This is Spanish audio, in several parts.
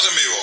Estamos en vivo.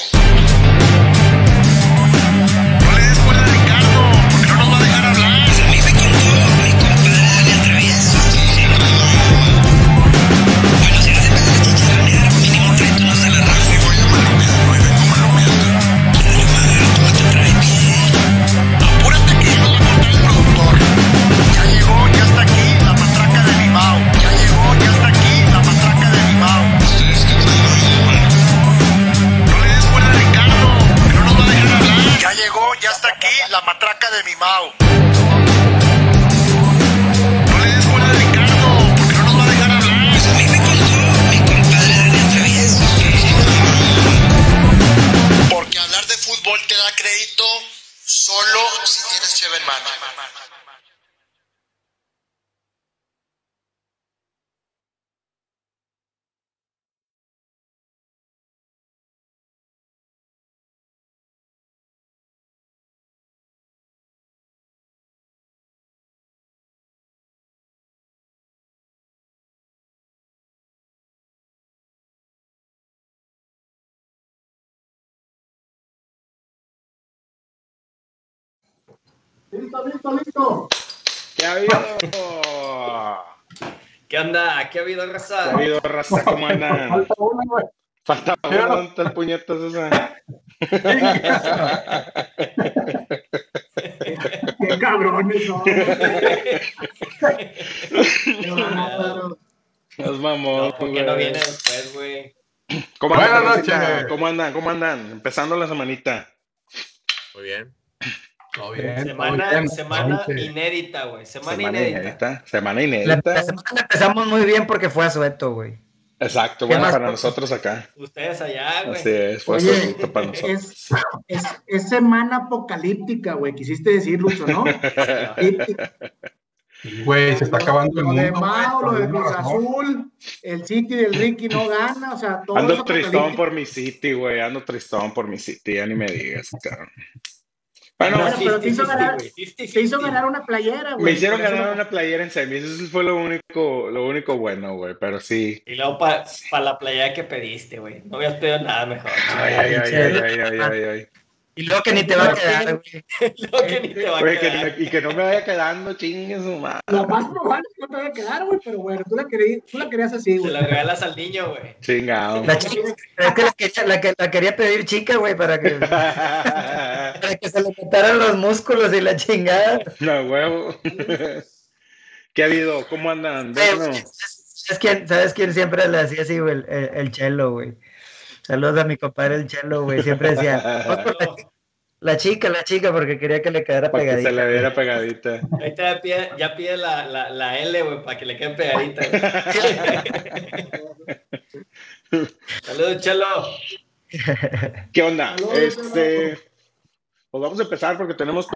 Listo, listo, listo. ¿Qué ha habido? ¿Qué onda? ¿Qué ha habido, ¿Qué ha raza? habido, raza? ¿Cómo andan? Falta uno, güey. Falta uno, ¿dónde está el puñetas ese? Qué cabrones bárbaro. Nos vamos, No, ¿por qué no viene después, güey? ¿Cómo Buenas noches. ¿Cómo andan? ¿Cómo andan? Empezando la semanita. Muy bien. Todo Bien, Semana, bien, semana bien. inédita, güey. Semana, Semana inédita. inédita. Semana La, inédita. la semana empezamos muy bien porque fue a Sueto, güey. Exacto, ¿Qué bueno, más? para nosotros acá. Ustedes allá, güey. Así es, fue Oye, para nosotros. es, es, es semana apocalíptica, güey. Quisiste decir, Lucho, ¿no? Güey, se está acabando el lo mundo. de Mao, lo güey, de Cruz. Azul, el City del Ricky no gana, o sea, todo Ando tristón por mi City, güey. Ando tristón por mi City, ya ni me digas, cabrón. Bueno, Bueno, pero te hizo 50-50, ganar- güey. 50-50. Te hizo ganar una playera, güey. me hicieron ganar una playera en semis. Eso fue lo único, lo único bueno, güey. Pero sí. Y luego para la playa que pediste, güey. No habías pedido nada mejor. Ay, ay, ay, ay, ay, ay, ay, ay. Y luego que ni te va a quedar, güey. Lo que ni te va a Oye, quedar. y que no me vaya quedando, chingue su madre. Lo más probable es que no te vaya a quedar, güey, pero bueno, tú la querías, tú la querías así, Se güey. la regalas al niño, güey. Chingado. La chica, es que la, quería- la que- la quería pedir chica, güey, para que, para que se le notaran los músculos y la chingada. No, huevo. ¿Qué ha habido? ¿Cómo andan? ¿Sabes quién, ¿Sabes quién siempre le hacía así, güey? El, el, el chelo, güey. Saludos a mi compadre el chelo, güey. Siempre decía, "Vamos por la, la chica, la chica, porque quería que le quedara para que pegadita. se le viera pegadita. Ahí te ya pide, ya pide la, la, la L, güey, para que le quede pegadita. Saludos, Chelo. ¿Qué onda? Saludos, Este, pues vamos a empezar porque tenemos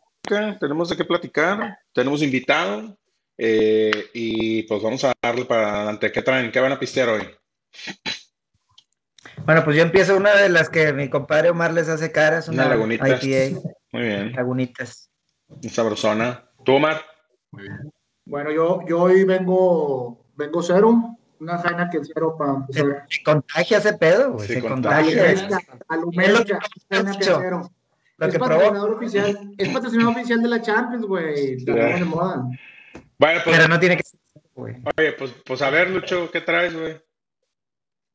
tenemos de qué platicar, tenemos invitado eh, y pues vamos a darle para adelante. ¿Qué traen? ¿Qué van a pistear hoy? Bueno, pues yo empiezo una de las que mi compadre Omar les hace caras, Una una, lagunita. IPA, Muy bien, lagunitas. sabrosona. ¿Tú, Omar? Muy bien. Bueno, yo, yo hoy vengo, vengo cero, una jaina que cero para Se, empezar. se contagia ese pedo, güey. Se Se, contagia. contagia. Que- Jaina que mucho. cero. Lo Es que patrocinador oficial, es patrocinador oficial de la Champions, güey. La Ya. nueva de moda. Bueno, pues, Pero no tiene que ser, güey. oye, pues, pues a ver, Lucho, ¿qué traes, güey?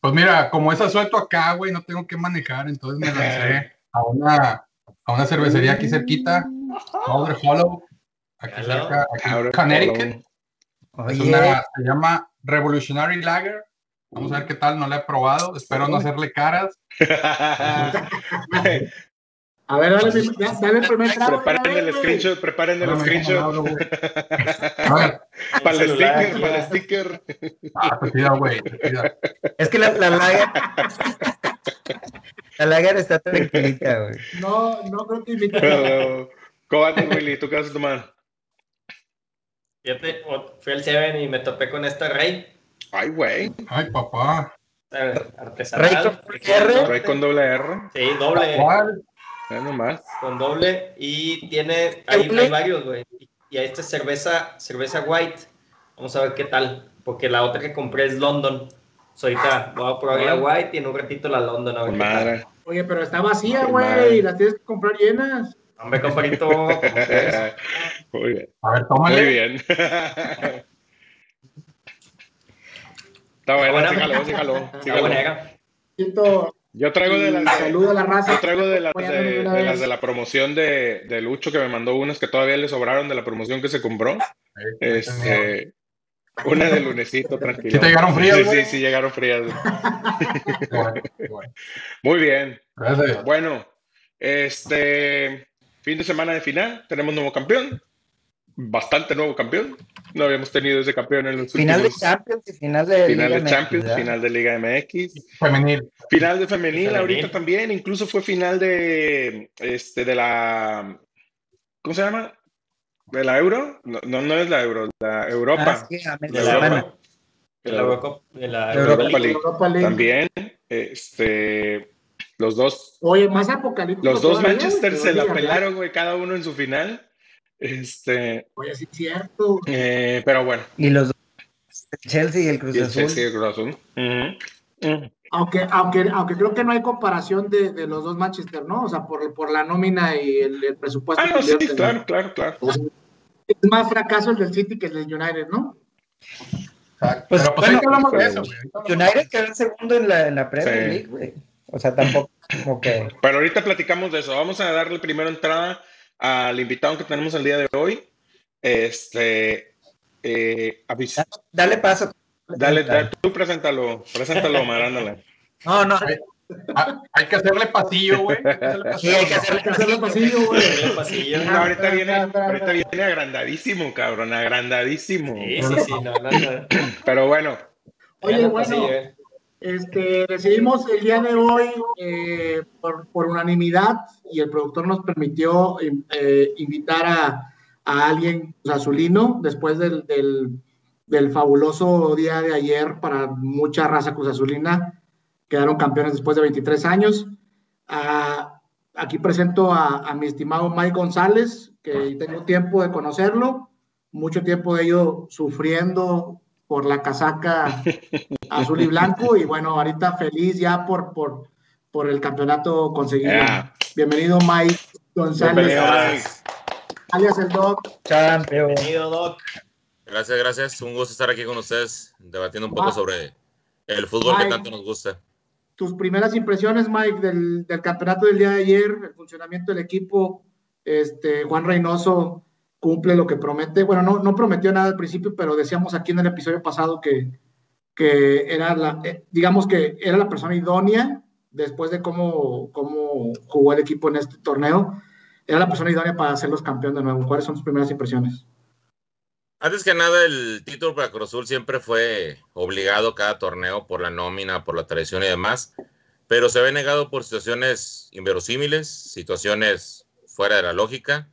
Pues mira, como es asueto acá, güey, no tengo que manejar, entonces me lancé a una, a una cervecería aquí cerquita, Powder Hollow, aquí Hello. cerca, aquí Connecticut. Es una, se llama Revolutionary Lager. Vamos a ver qué tal, no la he probado, espero no hacerle caras. A ver, dale, dale el primer trago. preparen el screenshot, preparen el screenshot. Para el sticker, para el sticker. ah, te pido, güey, te pido. es que la, la lager. la lager está tranquilita, güey. No, no creo que invite. Pero, ¿Cómo andas, Willy? ¿Tú qué vas a tomar? Fíjate, o- fui al Seven y me topé con esta Rey. Ay, güey. Ay, papá. eh, Rey Artesanal. con R. Rey con doble R. Sí, doble. ¿Cuál? Ya nomás. Con doble. Y tiene. Hay, hay varios, güey. Y a esta es cerveza, cerveza white. Vamos a ver qué tal. Porque la otra que compré es London. Ahorita voy a probar la White y en un ratito la London. A ver madre. Oye, pero está vacía, güey, las tienes que comprar llenas. Hombre, compadrito. Muy bien. A ver, Muy tómale. bien. Está bueno, buena. sígalo, sígalo, Está buena. Yo traigo de las de, saludo a la raza. yo traigo de las de, Apoyándome de una de las de la promoción de, de Lucho que me mandó unas que todavía le sobraron de la promoción que se compró. Este, una de lunesito, tranquilo. ¿Sí te llegaron frías, Sí, sí, sí, llegaron frías. Bueno, bueno. Muy bien. Gracias. Bueno, este fin de semana de final, tenemos nuevo campeón. Bastante nuevo campeón. No habíamos tenido ese campeón en los Final de Champions y final de final Liga de Champions, final de Liga MX. Femenil. Final de femenil, Femenil. ahorita también, incluso fue final de este de la ¿cómo se llama? ¿De la Euro? No, no, no es la Euro, la Europa. Ah, sí, De la Europa. semana. Euro- de la Eurocup- de la Europa Europa League. Europa League. También, este, los dos, Oye, más apocalíptico. los dos Manchester se la pelaron, güey, cada uno en su final. Este, Oye, sí es cierto. eh, pero bueno, Y los dos, el Chelsea y el Cruz y el Azul. Chelsea y el Cruz Azul. Ujú. Ujú. Aunque, aunque, aunque creo que no hay comparación de, de los dos Manchester, ¿no? O sea, por, por la nómina y el, el presupuesto. Ah, no, que sí, invierten, claro, claro, claro. O sea, es más fracaso el del City que el del United, ¿no? Exacto. Pues, Pero pues bueno, hablamos de eso, güey. United quedó segundo en la, en la Premier Sí. League, güey. O sea, tampoco como que... Pero ahorita platicamos de eso. Vamos a darle primero entrada al invitado que tenemos el día de hoy. Este, eh, Dale paso. dale, dale, tú preséntalo, preséntalo, Omar, ándale. No, no. Ah, hay que hacerle pasillo, güey. Hay que hacerle Sí, pasillo. hay que Hay hacerle que hacerle pasillo. pasillo, güey. No, ahorita viene, ahorita viene agrandadísimo, cabrón, agrandadísimo. Sí, sí, sí, no, no, no. Pero bueno, Oye, bueno, pasillo, eh. Este, decidimos el día de hoy, eh, por, por unanimidad, y el productor nos permitió eh, invitar a, a alguien azulino después del, del, del fabuloso día de ayer para mucha raza Cruz Azulina. Quedaron campeones después de 23 años. Ah, aquí presento a, a mi estimado Mike González, que tengo tiempo de conocerlo, mucho tiempo de ello sufriendo por la casaca azul y blanco y bueno, ahorita feliz ya por, por, por el campeonato conseguido. Yeah. Bienvenido Mike González, bienvenido, alias el Doc. Campeón. Bienvenido, Doc. Gracias, gracias. Un gusto estar aquí con ustedes, debatiendo un poco Ah. sobre el fútbol que tanto nos gusta. Tus primeras impresiones, Mike, del, del campeonato del día de ayer, el funcionamiento del equipo, este, Juan Reynoso cumple lo que promete. Bueno, no, no prometió nada al principio, pero decíamos aquí en el episodio pasado que, que era la, eh, digamos que era la persona idónea después de cómo, cómo jugó el equipo en este torneo. Era la persona idónea para hacerlos campeón de nuevo. ¿Cuáles son tus primeras impresiones? Antes que nada, el título para Cruz Azul siempre fue obligado cada torneo por la nómina, por la tradición y demás, pero se ve negado por situaciones inverosímiles, situaciones fuera de la lógica,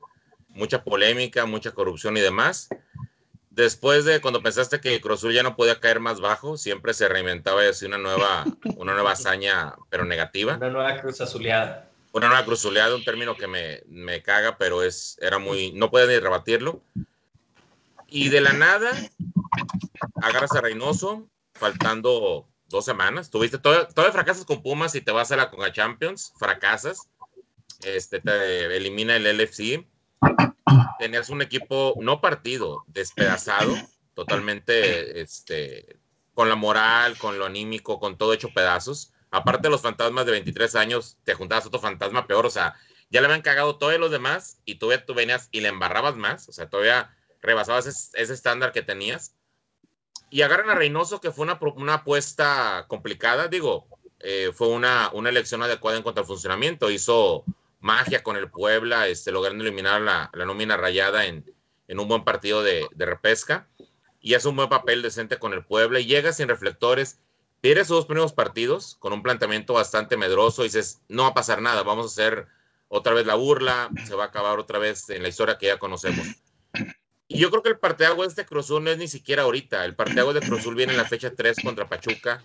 mucha polémica, mucha corrupción y demás. Después de cuando pensaste que el Cruz Azul ya no podía caer más bajo, siempre se reinventaba y hacía una nueva, una nueva hazaña, pero negativa. Una nueva cruz azuleada. una nueva cruzuleada, un término que me, me caga, pero es, era muy, no puedes ni rebatirlo. Y de la nada, agarras a Reynoso, faltando dos semanas. Tuviste, todavía, todavía fracasas con Pumas y te vas a la Conga Champions, fracasas. Este, te elimina el LFC. Tenías un equipo no partido, despedazado, totalmente este, con la moral, con lo anímico, con todo hecho pedazos. Aparte de los fantasmas de 23 años, te juntabas otro fantasma peor, o sea, ya le habían cagado todos los demás y todavía tú venías y le embarrabas más, o sea, todavía rebasabas ese, estándar que tenías. Y agarran a Reynoso, que fue una, una apuesta complicada, digo, eh, fue una, una elección adecuada en cuanto al funcionamiento, hizo magia con el Puebla, este, logrando eliminar la, la nómina rayada en, en un buen partido de, de repesca, y hace un buen papel decente con el Puebla, y llega sin reflectores, pierde sus dos primeros partidos con un planteamiento bastante medroso, y dices, no va a pasar nada, vamos a hacer otra vez la burla, se va a acabar otra vez en la historia que ya conocemos. Y yo creo que el parteaguas de este Cruz Azul no es ni siquiera ahorita. El parteaguas de Cruz Azul viene en la fecha 3 contra Pachuca,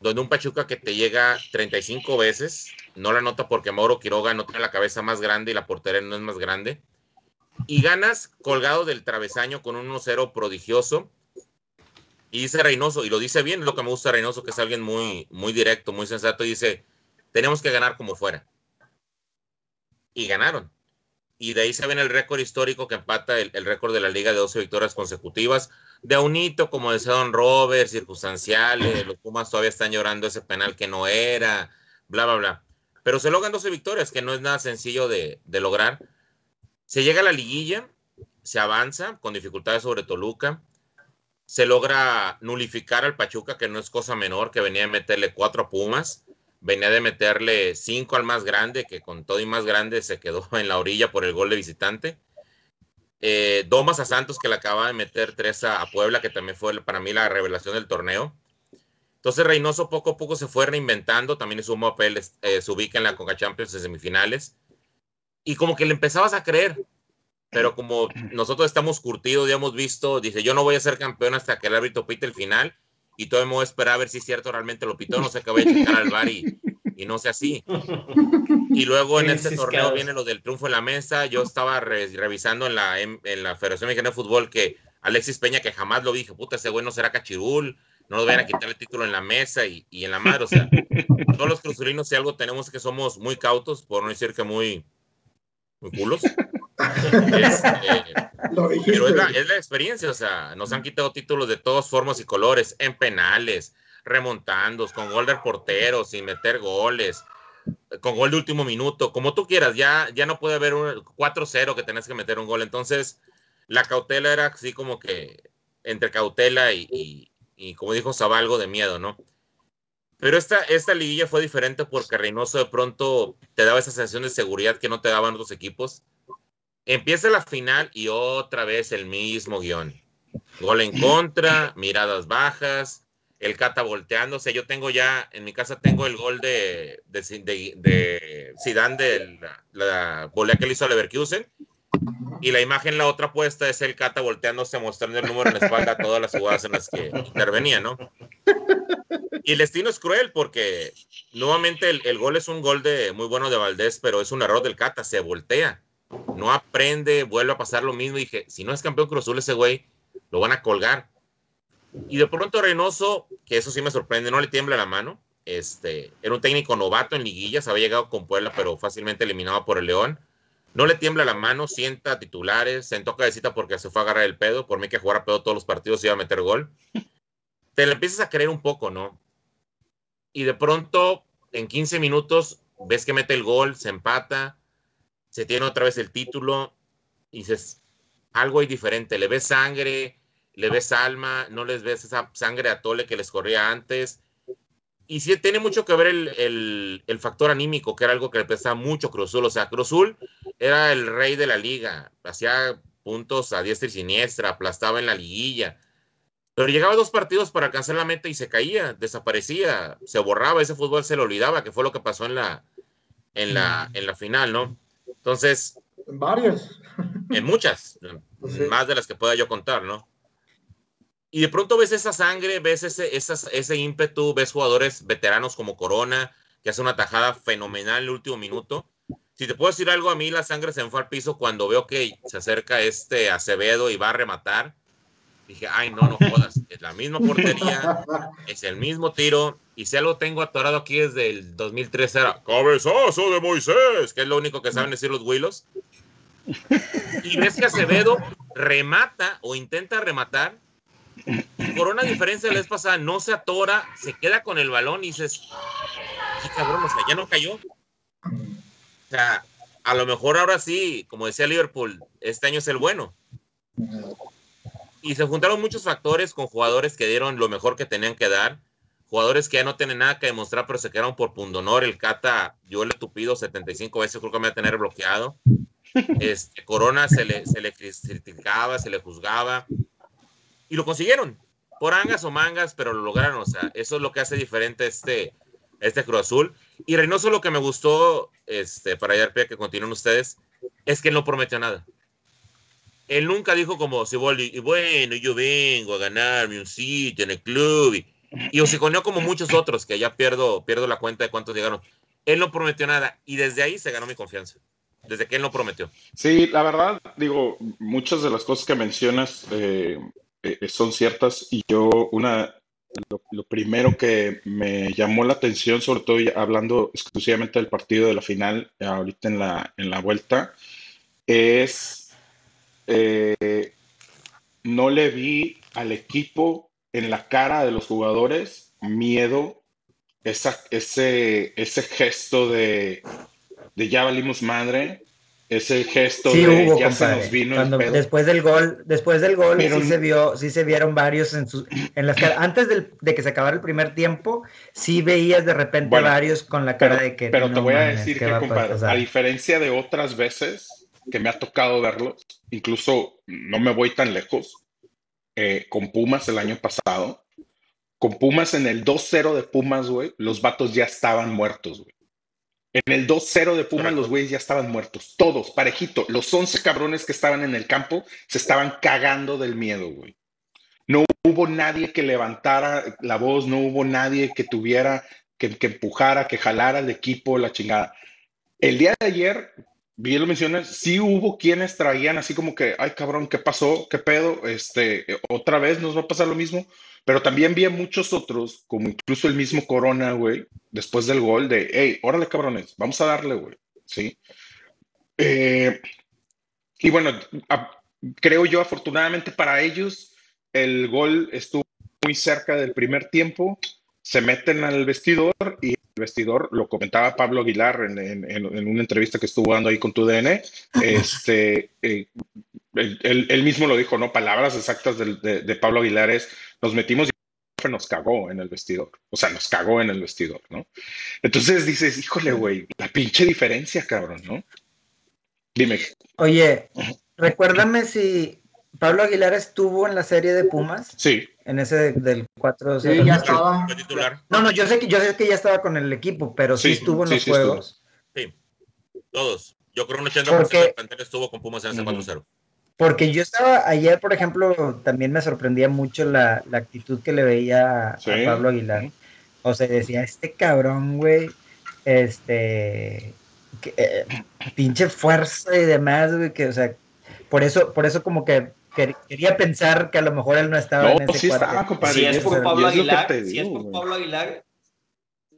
donde un Pachuca que te llega 35 veces, no la nota porque Mauro Quiroga no tiene la cabeza más grande y la portería no es más grande, y ganas colgado del travesaño con un 1-0 prodigioso. Y dice Reynoso, y lo dice bien, lo que me gusta Reynoso, que es alguien muy, muy directo, muy sensato, y dice, tenemos que ganar como fuera. Y ganaron. Y de ahí se ven el récord histórico que empata el, el récord de la liga de 12 victorias consecutivas. De un hito, como decía Don Robert, circunstanciales, los Pumas todavía están llorando ese penal que no era, bla, bla, bla. Pero se logran 12 victorias, que no es nada sencillo de, de lograr. Se llega a la liguilla, se avanza con dificultades sobre Toluca, se logra nulificar al Pachuca, que no es cosa menor, que venía a meterle cuatro a Pumas, venía de meterle cinco al más grande, que con todo y más grande se quedó en la orilla por el gol de visitante. Eh, Domas a Santos, que le acaba de meter tres a Puebla, que también fue para mí la revelación del torneo. Entonces Reynoso poco a poco se fue reinventando, también su papel eh, se ubica en la Conca Champions en semifinales, y como que le empezabas a creer, pero como nosotros estamos curtidos, ya hemos visto, dice, yo no voy a ser campeón hasta que el árbitro pite el final, y todavía me voy a esperar a ver si es cierto realmente lo pitó, no sé qué voy a checar al bar y, y no sé así. Y luego en este torneo viene lo del triunfo en la mesa, yo estaba re- revisando en la, en, en la Federación Mexicana de Fútbol que Alexis Peña, que jamás lo dije, puta, ese güey no será cachirul, no nos vayan a quitar el título en la mesa y, y en la madre, o sea, todos los cruzulinos si algo tenemos es que somos muy cautos, por no decir que muy, muy culos. Este, dijiste. pero es la, es la experiencia, o sea, nos han quitado títulos de todas formas y colores, en penales, remontando, con gol del portero, sin meter goles, con gol de último minuto, como tú quieras, ya, ya no puede haber un 4-0 que tenés que meter un gol. Entonces, la cautela era así como que entre cautela y, y, y como dijo Zabalgo, de miedo, ¿no? Pero esta, esta liguilla fue diferente porque Reynoso de pronto te daba esa sensación de seguridad que no te daban otros equipos. Empieza la final y otra vez el mismo guion. Gol en contra, miradas bajas, el Cata volteándose. Yo tengo ya, en mi casa tengo el gol de, de, de, de Zidane de la, la que le hizo a Leverkusen. Y la imagen, la otra puesta, es el Cata volteándose, mostrando el número en la espalda a todas las jugadas en las que intervenía, ¿no? Y el destino es cruel porque nuevamente el, gol es un gol de muy bueno de Valdés, pero es un error del Cata, se voltea, no aprende, vuelve a pasar lo mismo. Y dije, si no es campeón Cruz Azul ese güey, lo van a colgar. Y de pronto Reynoso, que eso sí me sorprende, no le tiembla la mano. Este, era un técnico novato en liguillas, había llegado con Puebla, pero fácilmente eliminado por el León. No le tiembla la mano, sienta titulares, sentó cabecita porque se fue a agarrar el pedo. Por mí que jugara pedo todos los partidos iba a meter gol. Te le empiezas a creer un poco, ¿no? Y de pronto, en 15 minutos, ves que mete el gol, se empata, se tiene otra vez el título, y dices, algo hay diferente. Le ves sangre, le ves alma, no les ves esa sangre a tole que les corría antes. Y sí, tiene mucho que ver el, el, el factor anímico, que era algo que le pesaba mucho a Cruzul. O sea, Cruzul era el rey de la liga, hacía puntos a diestra y siniestra, aplastaba en la liguilla. Pero llegaba a dos partidos para alcanzar la meta y se caía, desaparecía, se borraba, ese fútbol se le olvidaba, que fue lo que pasó en la, en la, en la final, ¿no? Entonces, Varias. en muchas, Sí. más de las que pueda yo contar, ¿no? Y de pronto ves esa sangre, ves ese, esas- ese ímpetu, ves jugadores veteranos como Corona, que hace una tajada fenomenal en el último minuto. Si te puedo decir algo, a mí la sangre se me fue al piso cuando veo que se acerca este Acevedo y va a rematar. Dije, ay, no, no jodas, es la misma portería, es el mismo tiro. Y si algo tengo atorado aquí desde el 2003 era cabezazo de Moisés, que es lo único que saben decir los Willos. Y ves que Acevedo remata o intenta rematar. Y Corona, a diferencia de la vez pasada, no se atora, se queda con el balón y dices, qué cabrón, o sea, ya no cayó. O sea, a lo mejor ahora sí, como decía Liverpool, este año es el bueno. Y se juntaron muchos factores con jugadores que dieron lo mejor que tenían que dar. Jugadores que ya no tienen nada que demostrar, pero se quedaron por pundonor. El Cata, yo le tupido 75 veces, creo que me va a tener bloqueado. Este, Corona se le criticaba, se le juzgaba. Y lo consiguieron. Por angas o mangas, pero lo lograron. O sea, eso es lo que hace diferente este, este Cruz Azul. Y Reynoso lo que me gustó, este, para allá que continúen ustedes, es que él no prometió nada. Él nunca dijo como Siboldi, y bueno, yo vengo a ganarme un sitio en el club. Y, y hociconeó como muchos otros, que ya pierdo, pierdo la cuenta de cuántos llegaron. Él no prometió nada y desde ahí se ganó mi confianza. Desde que él no prometió. Sí, la verdad, digo, muchas de las cosas que mencionas, eh, eh, son ciertas. Y yo una, lo, primero que me llamó la atención, sobre todo hablando exclusivamente del partido de la final, eh, ahorita en la, en la vuelta, es eh, no le vi al equipo en la cara de los jugadores miedo, esa, ese, ese gesto de, de ya valimos madre, ese gesto Sí de hubo, ya se nos vino Cuando- el después del gol, después del gol Pero sí se vio, sí se vieron varios en sus, en las caras. Antes del- de que se acabara el primer tiempo, sí veías de repente Bueno, varios con la cara Pero, de que pero te no voy a decir ¿qué que, compadre, a diferencia de otras veces que me ha tocado verlos, incluso no me voy tan lejos, eh, con Pumas el año pasado, con Pumas en el 2-0 de Pumas, güey, los vatos ya estaban muertos, güey. En el 2-0 de Pumas, los güeyes ya estaban muertos, todos, parejito. Los 11 cabrones que estaban en el campo se estaban cagando del miedo, güey. No hubo nadie que levantara la voz, no hubo nadie que tuviera, que, que empujara, que jalara al equipo, la chingada. El día de ayer, bien lo mencionas, sí hubo quienes traían así como que, ay cabrón, ¿qué pasó? ¿Qué pedo? Este, otra vez nos va a pasar lo mismo. Pero también vi a muchos otros, como incluso el mismo Corona, güey, después del gol, de, hey, órale cabrones, vamos a darle, güey. Sí. Eh, y bueno, a- creo yo, afortunadamente para ellos, el gol estuvo muy cerca del primer tiempo, se meten al vestidor y el vestidor, lo comentaba Pablo Aguilar en, en- en- una entrevista que estuvo dando ahí con tu DN, este, eh, él, él- él mismo lo dijo, ¿no? Palabras exactas de, de Pablo Aguilar es, nos metimos y nos cagó en el vestidor, o sea, nos cagó en el vestidor, ¿no? Entonces dices, híjole, güey, la pinche diferencia, cabrón, ¿no? Dime, Oye, recuérdame si Pablo Aguilar estuvo en la serie de Pumas, sí, en ese de- del 4 Sí, ya estaba. No, no, yo sé que yo sé que ya estaba con el equipo, pero sí, Sí, estuvo en sí, los sí estuvo. juegos. Todos. Yo creo un 80% Porque- del plantel estuvo con Pumas en ese Ujú. 4-0. Porque yo estaba ayer, por ejemplo, también me sorprendía mucho la, la actitud que le veía a Sí. Pablo Aguilar. O sea, decía, este cabrón, güey, este, que, eh, pinche fuerza y demás, güey, que, o sea, por eso, por eso como que quer- quería pensar que a lo mejor él no estaba en no, ese sí cuarto. estaba, compadre. Si y es por Pablo es Aguilar, te si es digo, por. Pablo Aguilar,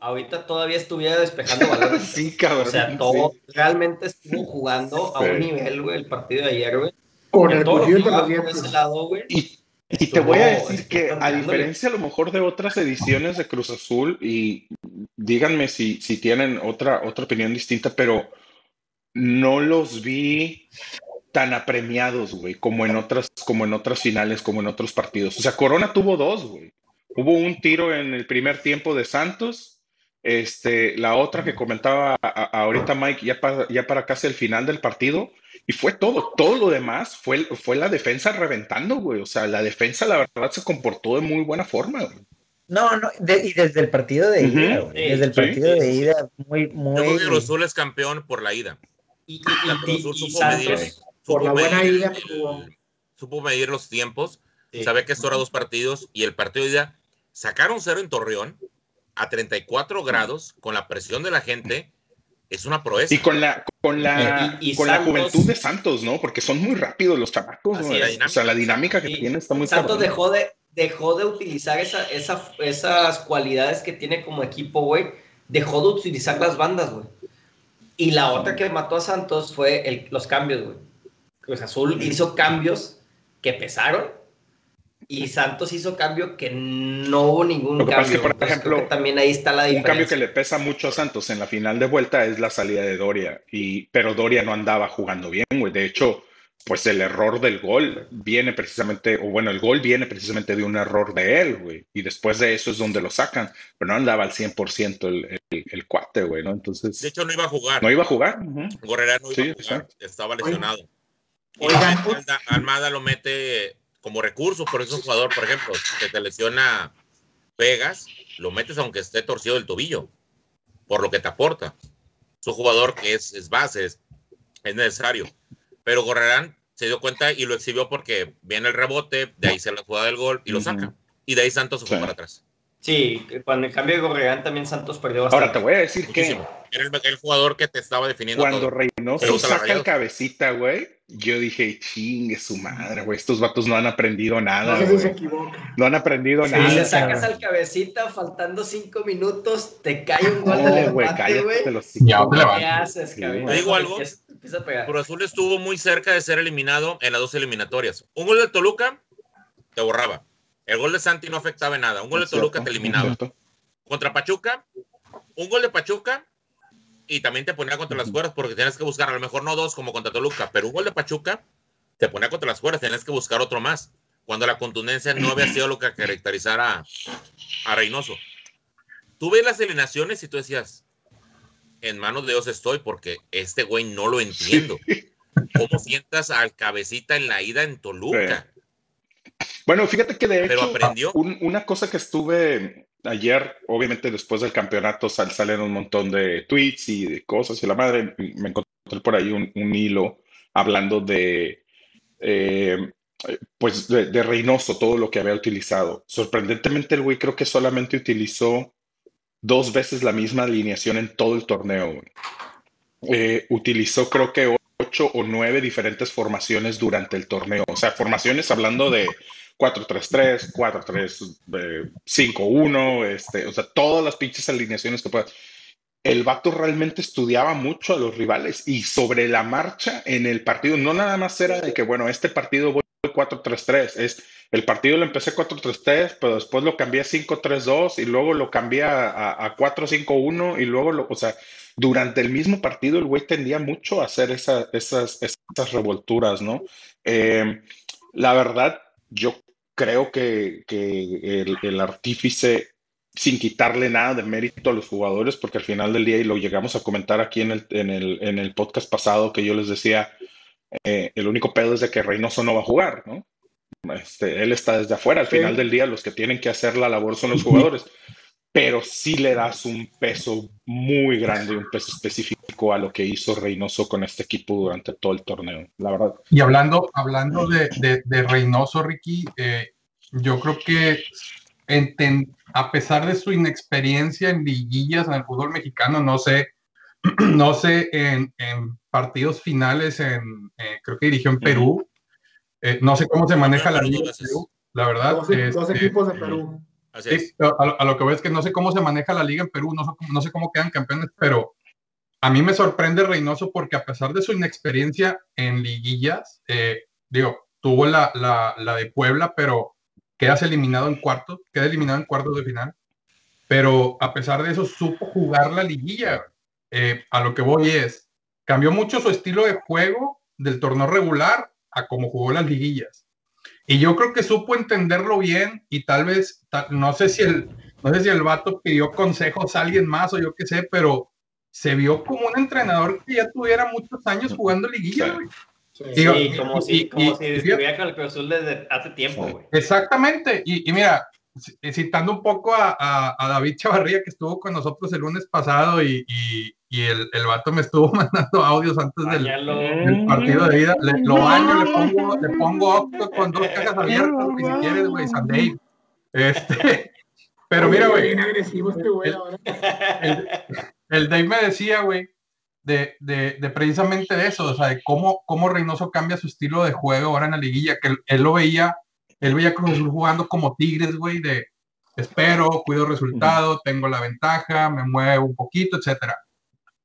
ahorita todavía estuviera despejando balones. Sí, cabrón. O sea, sí. todo realmente estuvo jugando a Sí. un nivel, güey, el partido de ayer, güey. Con el cuchillo va los dientes. ese lado, güey. Y, y te voy a decir que a diferencia a lo mejor de otras ediciones de Cruz Azul, y díganme si, si tienen otra, otra opinión distinta, pero no los vi tan apremiados, güey, como en otras, como en otras finales, como en otros partidos. O sea, Corona tuvo dos, güey. Hubo un tiro en el primer tiempo de Santos. Este, la otra que comentaba a- a- ahorita Mike, ya para, ya para casi el final del partido, y fue todo, todo lo demás fue, fue la defensa reventando, güey. O sea, la defensa, la verdad, se comportó de muy buena forma, güey. No, no, de- y desde el partido de ida, güey, desde el partido sí, de sí. ida, muy, Yo muy... creo que Cruz Azul es campeón por la ida. Y, y, La supo Santos, medir, Por supo la buena medir ida el- que tuvo. supo medir los tiempos, sí. sabe que esto era dos partidos y el partido de ida sacaron cero en Torreón a 34 grados con la presión de la gente es una proeza. Y con la, con la, Y- y con la Santos- juventud de Santos, ¿no? Porque son muy rápidos los chamacos. O sea, la dinámica que Sí. tienen está muy Santos dejó de, dejó de utilizar esa, esa- esas cualidades que tiene como equipo, güey. Dejó de utilizar las bandas, güey. Y la otra que mató a Santos fue el- los cambios, güey. Cruz Azul hizo cambios que pesaron y Santos hizo cambio que no hubo ningún Lo que pasa cambio. es que, por Entonces, ejemplo, creo que también ahí está la Un diferencia. cambio que le pesa mucho a Santos en la final de vuelta es la salida de Doria. Y, pero Doria no andaba jugando bien, güey. De hecho, pues el error del gol viene precisamente, o bueno, el gol viene precisamente de un error de él, güey. Y después de eso es donde lo sacan. Pero no andaba al 100% el, el, el cuate, güey, ¿no? Entonces, De hecho, no iba a jugar. no iba a jugar. Gorrera no iba Sí, a jugar, exacto. estaba lesionado. Oigan. Almada, Almada lo mete como recurso, por eso un jugador, por ejemplo, que te lesiona Vegas, lo metes aunque esté torcido el tobillo, por lo que te aporta. Es un jugador que es, es base, es, es necesario. Pero Gorrerán se dio cuenta y lo exhibió porque viene el rebote, de ahí se la jugada del gol y lo saca. Y de ahí Santos se fue Sí. para atrás. Sí, con el cambio de Gorreán también Santos perdió Ahora bastante. te voy a decir que Muchísimo. Era el, el jugador que te estaba definiendo cuando todo. Reynoso saca el cabecita, güey, yo dije, chingue su madre, güey, estos vatos no han aprendido nada, No sé si se güey. equivoca. No han aprendido Sí, nada. le sacas cabrón. al cabecita faltando cinco minutos, te cae un gol del güey. ¿Qué haces, Sí, cabrón? ¿te digo algo? Empieza- Empieza a pegar. Cruz Azul estuvo muy cerca de ser eliminado en las dos eliminatorias. Un gol de Toluca te borraba. El gol de Santi no afectaba en nada. Un gol de Toluca te eliminaba. Contra Pachuca, un gol de Pachuca y también te ponía contra las cuerdas porque tienes que buscar, a lo mejor no dos como contra Toluca, pero un gol de Pachuca te ponía contra las cuerdas, tienes que buscar otro más. Cuando la contundencia no había sido lo que caracterizara a Reynoso. Tú ves las alineaciones y tú decías, en manos de Dios estoy porque este güey no lo entiendo. ¿Cómo sientas al cabecita en la ida en Toluca? Bueno, fíjate que de Pero hecho, aprendió. un- una cosa que estuve ayer, obviamente después del campeonato sal- salen un montón de tweets y de cosas y la madre, me encontré por ahí un, hilo hablando de, eh, pues de, Reynoso, todo lo que había utilizado. Sorprendentemente el güey creo que solamente utilizó dos veces la misma alineación en todo el torneo. Eh, utilizó creo que ocho o nueve diferentes formaciones durante el torneo. O sea, formaciones hablando de 4-3-3, 4-3-5-1, este, o sea, todas las pinches alineaciones que puedas. El vato realmente estudiaba mucho a los rivales y sobre la marcha en el partido, no nada más era de que, bueno, este partido voy 4-3-3, es el partido lo empecé 4-3-3, pero después lo cambié a 5-3-2 y luego lo cambié a, a 4-5-1 y luego, lo, o sea, durante el mismo partido el güey tendía mucho a hacer esa- esas, esas revolturas, ¿no? Eh, la verdad, yo creo que, que el, el artífice, sin quitarle nada de mérito a los jugadores, porque al final del día, y lo llegamos a comentar aquí en el, en el, en el podcast pasado, que yo les decía, eh, el único pedo es de que Reynoso no va a jugar, ¿no? Este, él está desde afuera, al Sí. final del día los que tienen que hacer la labor son los jugadores, pero sí le das un peso muy grande, un peso específico a lo que hizo Reynoso con este equipo durante todo el torneo, la verdad. Y hablando, hablando de, de, de Reynoso, Ricky, eh, yo creo que enten- a pesar de su inexperiencia en liguillas en el fútbol mexicano, no sé, no sé, en, en partidos finales, en, eh, creo que dirigió en Perú, eh, no sé cómo se maneja la liga en. Perú, la verdad. Dos, dos este, equipos de Perú. Así Sí, a, lo- a lo que veo es que no sé cómo se maneja la liga en Perú, no sé, cómo- no sé cómo quedan campeones, pero a mí me sorprende Reynoso porque a pesar de su inexperiencia en liguillas, eh, digo, tuvo la, la, la de Puebla, pero quedas eliminado en cuartos, queda eliminado en cuartos de final, pero a pesar de eso supo jugar la liguilla. Eh, a lo que voy es, cambió mucho su estilo de juego del torneo regular a cómo jugó las liguillas. Y yo creo que supo entenderlo bien y tal vez, no sé si el, no sé si el vato pidió consejos a alguien más o yo qué sé, pero se vio como un entrenador que ya tuviera muchos años jugando liguilla, Sí. güey. Sí. Como y- si, como y- si estuviera con el Cruz Azul desde hace tiempo, güey. Exactamente. Y, y mira, citando un poco a, a- a David Chavarría, que estuvo con nosotros el lunes pasado y, y- y el, el vato me estuvo mandando audios antes del, del partido de ida. Le- lo baño, le pongo, le pongo octo con dos cajas abiertas, y si quieres, güey, Sunday. Este, pero mira, güey, Bien agresivo este güey ahora. el, el Dave me decía, güey, de, de, de precisamente de eso, o sea, de cómo, cómo Reynoso cambia su estilo de juego ahora en la liguilla, que él, él lo veía, él veía Cruz Azul jugando como Tigres, güey, de espero, cuido resultado, tengo la ventaja, me muevo un poquito, etcétera.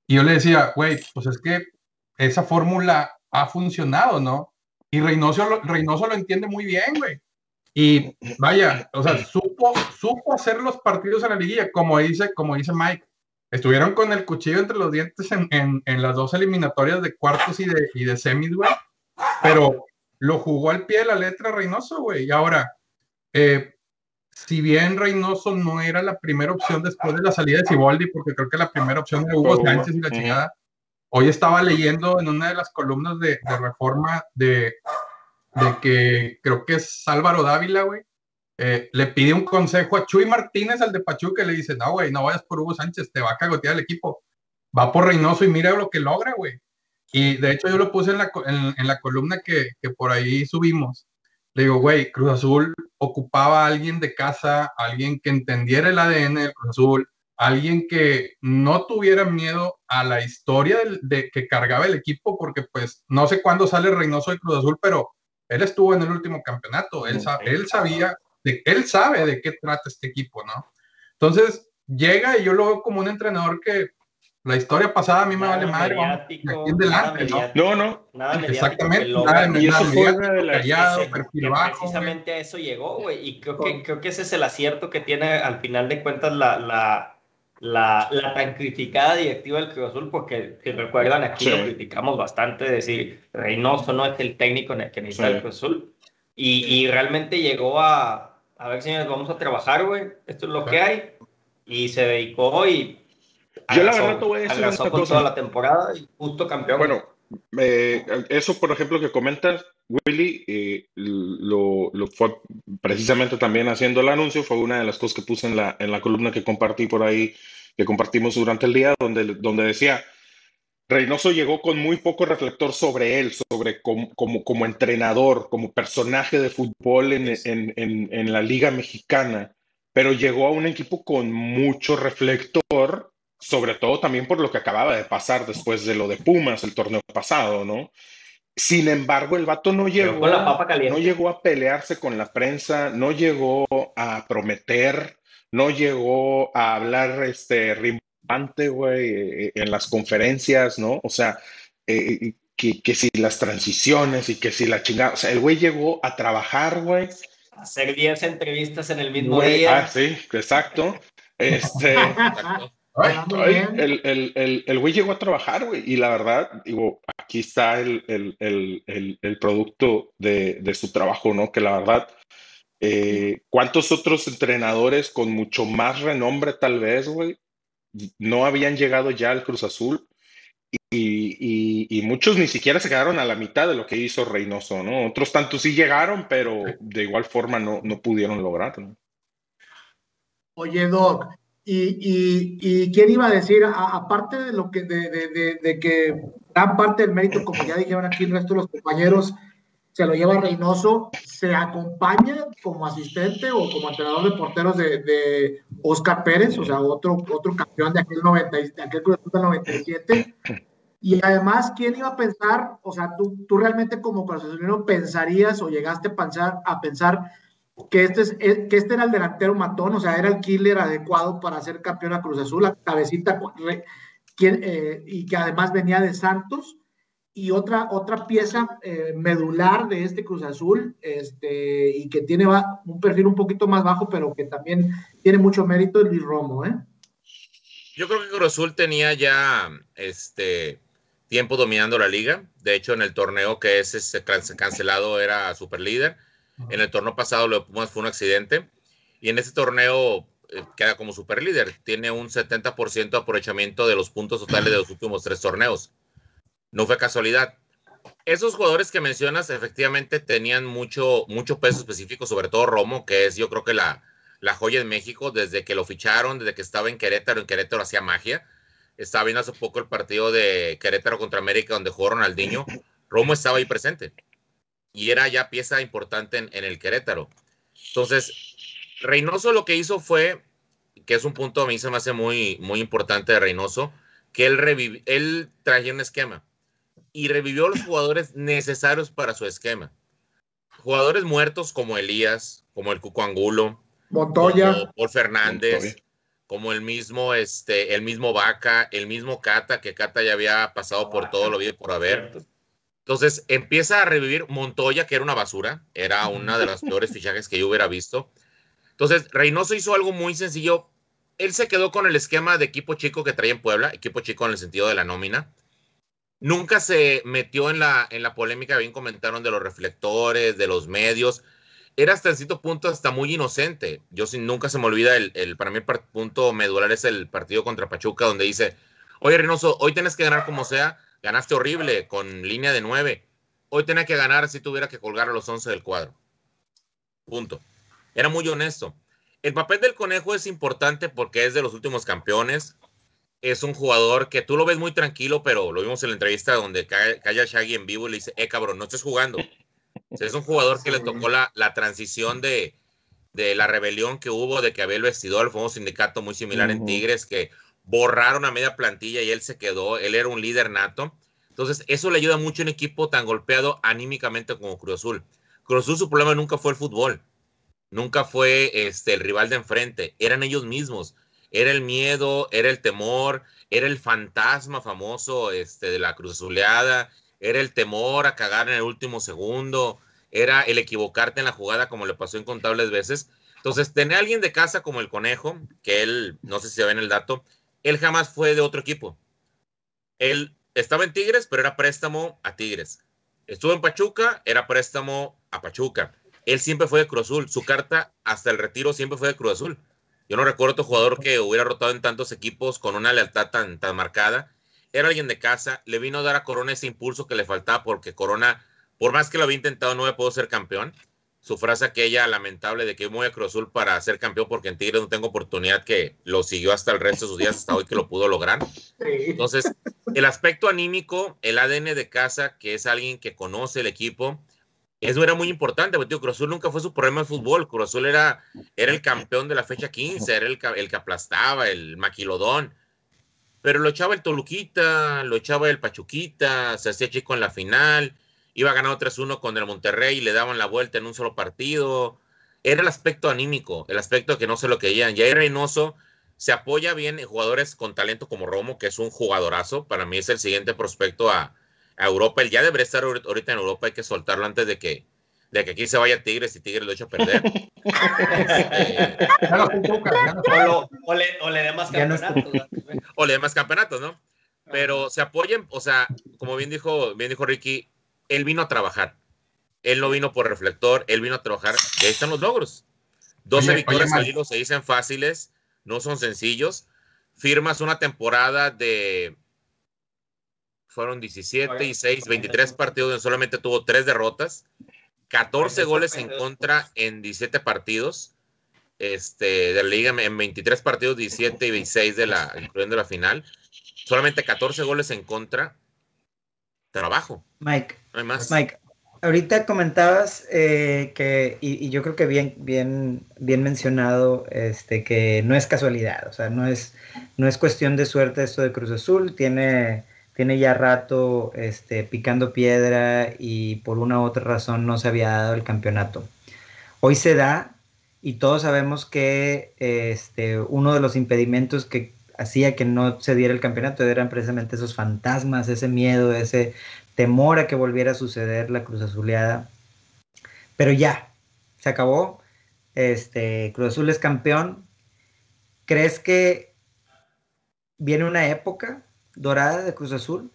Y yo le decía, güey, pues es que esa fórmula ha funcionado, ¿no? Y Reynoso lo, Reynoso lo entiende muy bien, güey. Y vaya, o sea, supo, supo hacer los partidos en la liguilla, como dice, como dice Mike. Estuvieron con el cuchillo entre los dientes en, en- en las dos eliminatorias de cuartos y de, y de semis, güey. Pero lo jugó al pie de la letra Reynoso, güey. Y ahora, eh, si bien Reynoso no era la primera opción después de la salida de Siboldi, porque creo que la primera opción era Hugo Sánchez y la chingada, hoy estaba leyendo en una de las columnas de, de reforma de, de que creo que es Álvaro Dávila, güey. eh, le pide un consejo a Chuy Martínez, al de Pachuca, y le dice, no, güey, no vayas por Hugo Sánchez, te va a cagotear el equipo. Va por Reynoso y mira lo que logra, güey. Y de hecho yo lo puse en la, en, en la columna que, que por ahí subimos. Le digo, güey, Cruz Azul ocupaba a alguien de casa, alguien que entendiera el ADN del Cruz Azul, alguien que no tuviera miedo a la historia del- de, que cargaba el equipo, porque pues no sé cuándo sale Reynoso de Cruz Azul, pero él estuvo en el último campeonato, él, sa- él sabía, de, él sabe de qué trata este equipo, ¿no? Entonces llega y yo lo veo como un entrenador que la historia pasada a mí me Nada vale madre, vamos, mediático, de aquí en nada adelante, ¿no? No, no. Nada Exactamente, nada de- Y eso fue una de las- callado, que- perfil que bajo, güey. precisamente a eso llegó, güey. Y creo que, creo que ese es el acierto que tiene al final de cuentas la, la, la, la tan criticada directiva del Cruz Azul, porque si recuerdan, aquí Sí. lo criticamos bastante, decir, Reynoso no es el técnico en el que necesita Sí. el Cruz Azul. Y, y realmente llegó a, a ver, señores, vamos a trabajar, güey. Esto es lo que hay. Y se dedicó y. Yo la verdad te voy a decir una con cosa. toda la temporada y justo campeón. Bueno, eh, eso, por ejemplo, que comentas, Willy, eh, lo, lo fue precisamente también haciendo el anuncio, fue una de las cosas que puse en la, en la columna que compartí por ahí, que compartimos durante el día, donde, donde decía, Reynoso llegó con muy poco reflector sobre él, sobre como, como, como entrenador, como personaje de fútbol en, en, en, en la Liga Mexicana, pero llegó a un equipo con mucho reflector sobre todo también por lo que acababa de pasar después de lo de Pumas el torneo pasado, ¿no? Sin embargo, el vato no llegó, con la papa caliente. no llegó a pelearse con la prensa, no llegó a prometer, no llegó a hablar este rimbombante, güey, eh, en las conferencias, ¿no? O sea, eh, que, que si las transiciones y que si la chingada, o sea, el güey llegó a trabajar, güey, Hacer 10 entrevistas en el mismo Güey, día. ah, sí, exacto. Este, Exacto. Ay, Hablando Ay, bien. el, el, el, el güey llegó a trabajar, güey, y la verdad, digo, aquí está el, el, el, el, el producto de, de su trabajo, ¿no? Que la verdad, eh, ¿cuántos otros entrenadores con mucho más renombre tal vez, güey, no habían llegado ya al Cruz Azul? Y, y, y muchos ni siquiera se quedaron a la mitad de lo que hizo Reynoso, ¿no? Otros tantos sí llegaron, pero de igual forma no, no pudieron lograrlo. Oye, Doc, y, y, y quién iba a decir, aparte de lo que, de, de, de, que gran parte del mérito, como ya dijeron aquí el resto de los compañeros, se lo lleva Reynoso, se acompaña como asistente o como entrenador de porteros de, Oscar Pérez, o sea, otro, otro campeón de aquel, 90, y- de aquel Cruz Azul del 97. Y además, ¿quién iba a pensar? O sea, tú, tú realmente como corazonero pensarías o llegaste a pensar, a pensar que este, es, eh, que este era el delantero matón, o sea, era el killer adecuado para ser campeón a Cruz Azul, la cabecita, quien, eh, y que además venía de Santos. Y otra, otra pieza eh, medular de este Cruz Azul, este, y que tiene un perfil un poquito más bajo, pero que también tiene mucho mérito, es Luis Romo, ¿eh? Yo creo que Cruz Azul tenía ya este tiempo dominando la liga. De hecho, en el torneo que es este, can- cancelado era super líder. En el torneo pasado lo Pumas fue un accidente. Y en este torneo eh, queda como super líder. Tiene un 70% de aprovechamiento de los puntos totales de los últimos tres torneos. No fue casualidad. Esos jugadores que mencionas efectivamente tenían mucho, mucho peso específico, sobre todo Romo, que es yo creo que la, la joya en México desde que lo ficharon, desde que estaba en Querétaro. En Querétaro hacía magia. Estaba viendo hace poco el partido de Querétaro contra América donde jugó Ronaldinho. Romo estaba ahí presente y era ya pieza importante en, en el Querétaro. Entonces, Reynoso lo que hizo fue, que es un punto a mí se me hace muy, muy importante de Reynoso, que él, reviv- él traía un esquema y revivió los jugadores necesarios para su esquema. Jugadores muertos como Elías, como el Cuco Angulo, Montoya, como Paul Fernández, Montoya. como el mismo, este, el mismo Vaca, el mismo Cata, que Cata ya había pasado por todo lo bien por haber. Entonces empieza a revivir Montoya, que era una basura, era una de las peores fichajes que yo hubiera visto. Entonces Reynoso hizo algo muy sencillo. Él se quedó con el esquema de equipo chico que traía en Puebla, equipo chico en el sentido de la nómina. Nunca se metió en la, en la polémica, bien comentaron, de los reflectores, de los medios. Era hasta cierto punto hasta muy inocente. Yo sin, nunca se me olvida, el, el para mí el punto medular es el partido contra Pachuca, donde dice, oye Reynoso, hoy tienes que ganar como sea, ganaste horrible con línea de nueve. Hoy tenía que ganar si tuviera que colgar a los 11 del cuadro. Punto. Era muy honesto. El papel del conejo es importante porque es de los últimos campeones. Es un jugador que tú lo ves muy tranquilo, pero lo vimos en la entrevista donde ca- calla Shaggy en vivo y le dice, eh, cabrón, no estés jugando. O sea, es un jugador que le tocó la, la transición de, de la rebelión que hubo de que había el vestidor, el famoso sindicato muy similar en. Tigres, que borraron a media plantilla y él se quedó, él era un líder nato. Entonces, eso le ayuda mucho a un equipo tan golpeado anímicamente como Cruz Azul. Cruz Azul su problema nunca fue el fútbol, nunca fue este, el rival de enfrente, eran ellos mismos. Era el miedo, era el temor, era el fantasma famoso este, de la Cruz Azuleada, era el temor a cagar en el último segundo, era el equivocarte en la jugada como le pasó incontables veces. Entonces, tener a alguien de casa como el conejo, que él, no sé si se ve el dato, él jamás fue de otro equipo. Él estaba en Tigres, pero era préstamo a Tigres. Estuvo en Pachuca, era préstamo a Pachuca. Él siempre fue de Cruz Azul. Su carta hasta el retiro siempre fue de Cruz Azul. Yo no recuerdo otro jugador que hubiera rotado en tantos equipos con una lealtad tan, tan marcada. Era alguien de casa, le vino a dar a Corona ese impulso que le faltaba porque Corona, por más que lo había intentado, no había podido ser campeón. Su frase aquella lamentable de que yo me voy a Cruz Azul para ser campeón porque en Tigres no tengo oportunidad que lo siguió hasta el resto de sus días, hasta hoy que lo pudo lograr. Entonces, el aspecto anímico, el ADN de casa, que es alguien que conoce el equipo, eso era muy importante, porque tío, Cruz Azul nunca fue su problema de fútbol. Cruz Azul era, era el campeón de la fecha 15, era el, el que aplastaba, el maquilodón. Pero lo echaba el Toluquita, lo echaba el Pachuquita, se hacía chico en la final, iba ganando 3-1 con el Monterrey y le daban la vuelta en un solo partido. Era el aspecto anímico, el aspecto que no se lo querían. Jair Reynoso se apoya bien en jugadores con talento como Romo, que es un jugadorazo. Para mí es el siguiente prospecto a, a Europa. Él ya debería estar ahori- ahorita en Europa, hay que soltarlo antes de que, de que aquí se vaya Tigres y Tigres lo eche a perder. Este, O, lo- o le, o le dé más campeonatos. o le dé más campeonatos, ¿no? Pero se apoyan, o sea, como bien dijo, bien dijo Ricky, él vino a trabajar. Él no vino por reflector, él vino a trabajar. Y ahí están los logros. 12 Oye, victorias oye, al hilo se dicen fáciles, no son sencillos. Firmas una temporada de. Fueron 17 y 6, 23 partidos, donde solamente tuvo 3 derrotas, 14 goles en contra en 17 partidos este, de la liga, en 23 partidos, 17 y 16 de la, incluyendo la final. Solamente 14 goles en contra. Trabajo, Mike, Mike, ahorita comentabas eh, que, y, y yo creo que bien, bien, bien mencionado, este, que no es casualidad, o sea, no es, no es cuestión de suerte esto de Cruz Azul, tiene, tiene ya rato este, picando piedra y por una u otra razón no se había dado el campeonato. Hoy se da y todos sabemos que este, uno de los impedimentos que hacía que no se diera el campeonato eran precisamente esos fantasmas, ese miedo, ese temor a que volviera a suceder la Cruz Azuleada. Pero ya, se acabó. Este, Cruz Azul es campeón. ¿Crees que viene una época dorada de Cruz Azul?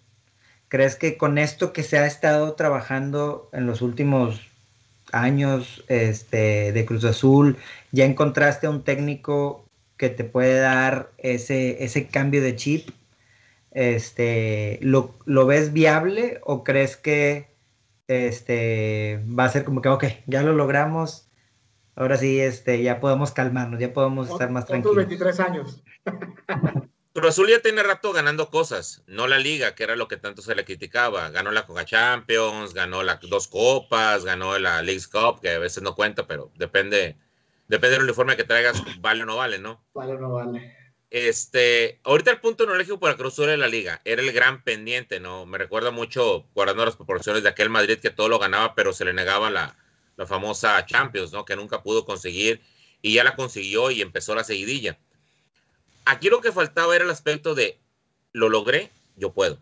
¿Crees que con esto que se ha estado trabajando en los últimos años este, de Cruz Azul, ya encontraste a un técnico que te puede dar ese, ese cambio de chip? Este, ¿lo, ¿Lo ves viable o crees que este, va a ser como que, ok, ya lo logramos, ahora sí este, ya podemos calmarnos, ya podemos estar más tranquilos? 23 años. Cruz Azul ya tiene rato ganando cosas, no la liga, que era lo que tanto se le criticaba. Ganó la Coca Champions, ganó las dos copas, ganó la Leagues Cup, que a veces no cuenta, pero depende, depende del uniforme que traigas, vale o no vale, ¿no? Vale, no vale. Este, ahorita el punto neurálgico para Cruz Azul en la liga era el gran pendiente, ¿no? Me recuerda mucho, guardando las proporciones de aquel Madrid que todo lo ganaba, pero se le negaba la, la famosa Champions, ¿no? Que nunca pudo conseguir y ya la consiguió y empezó la seguidilla. Aquí lo que faltaba era el aspecto de lo logré, yo puedo.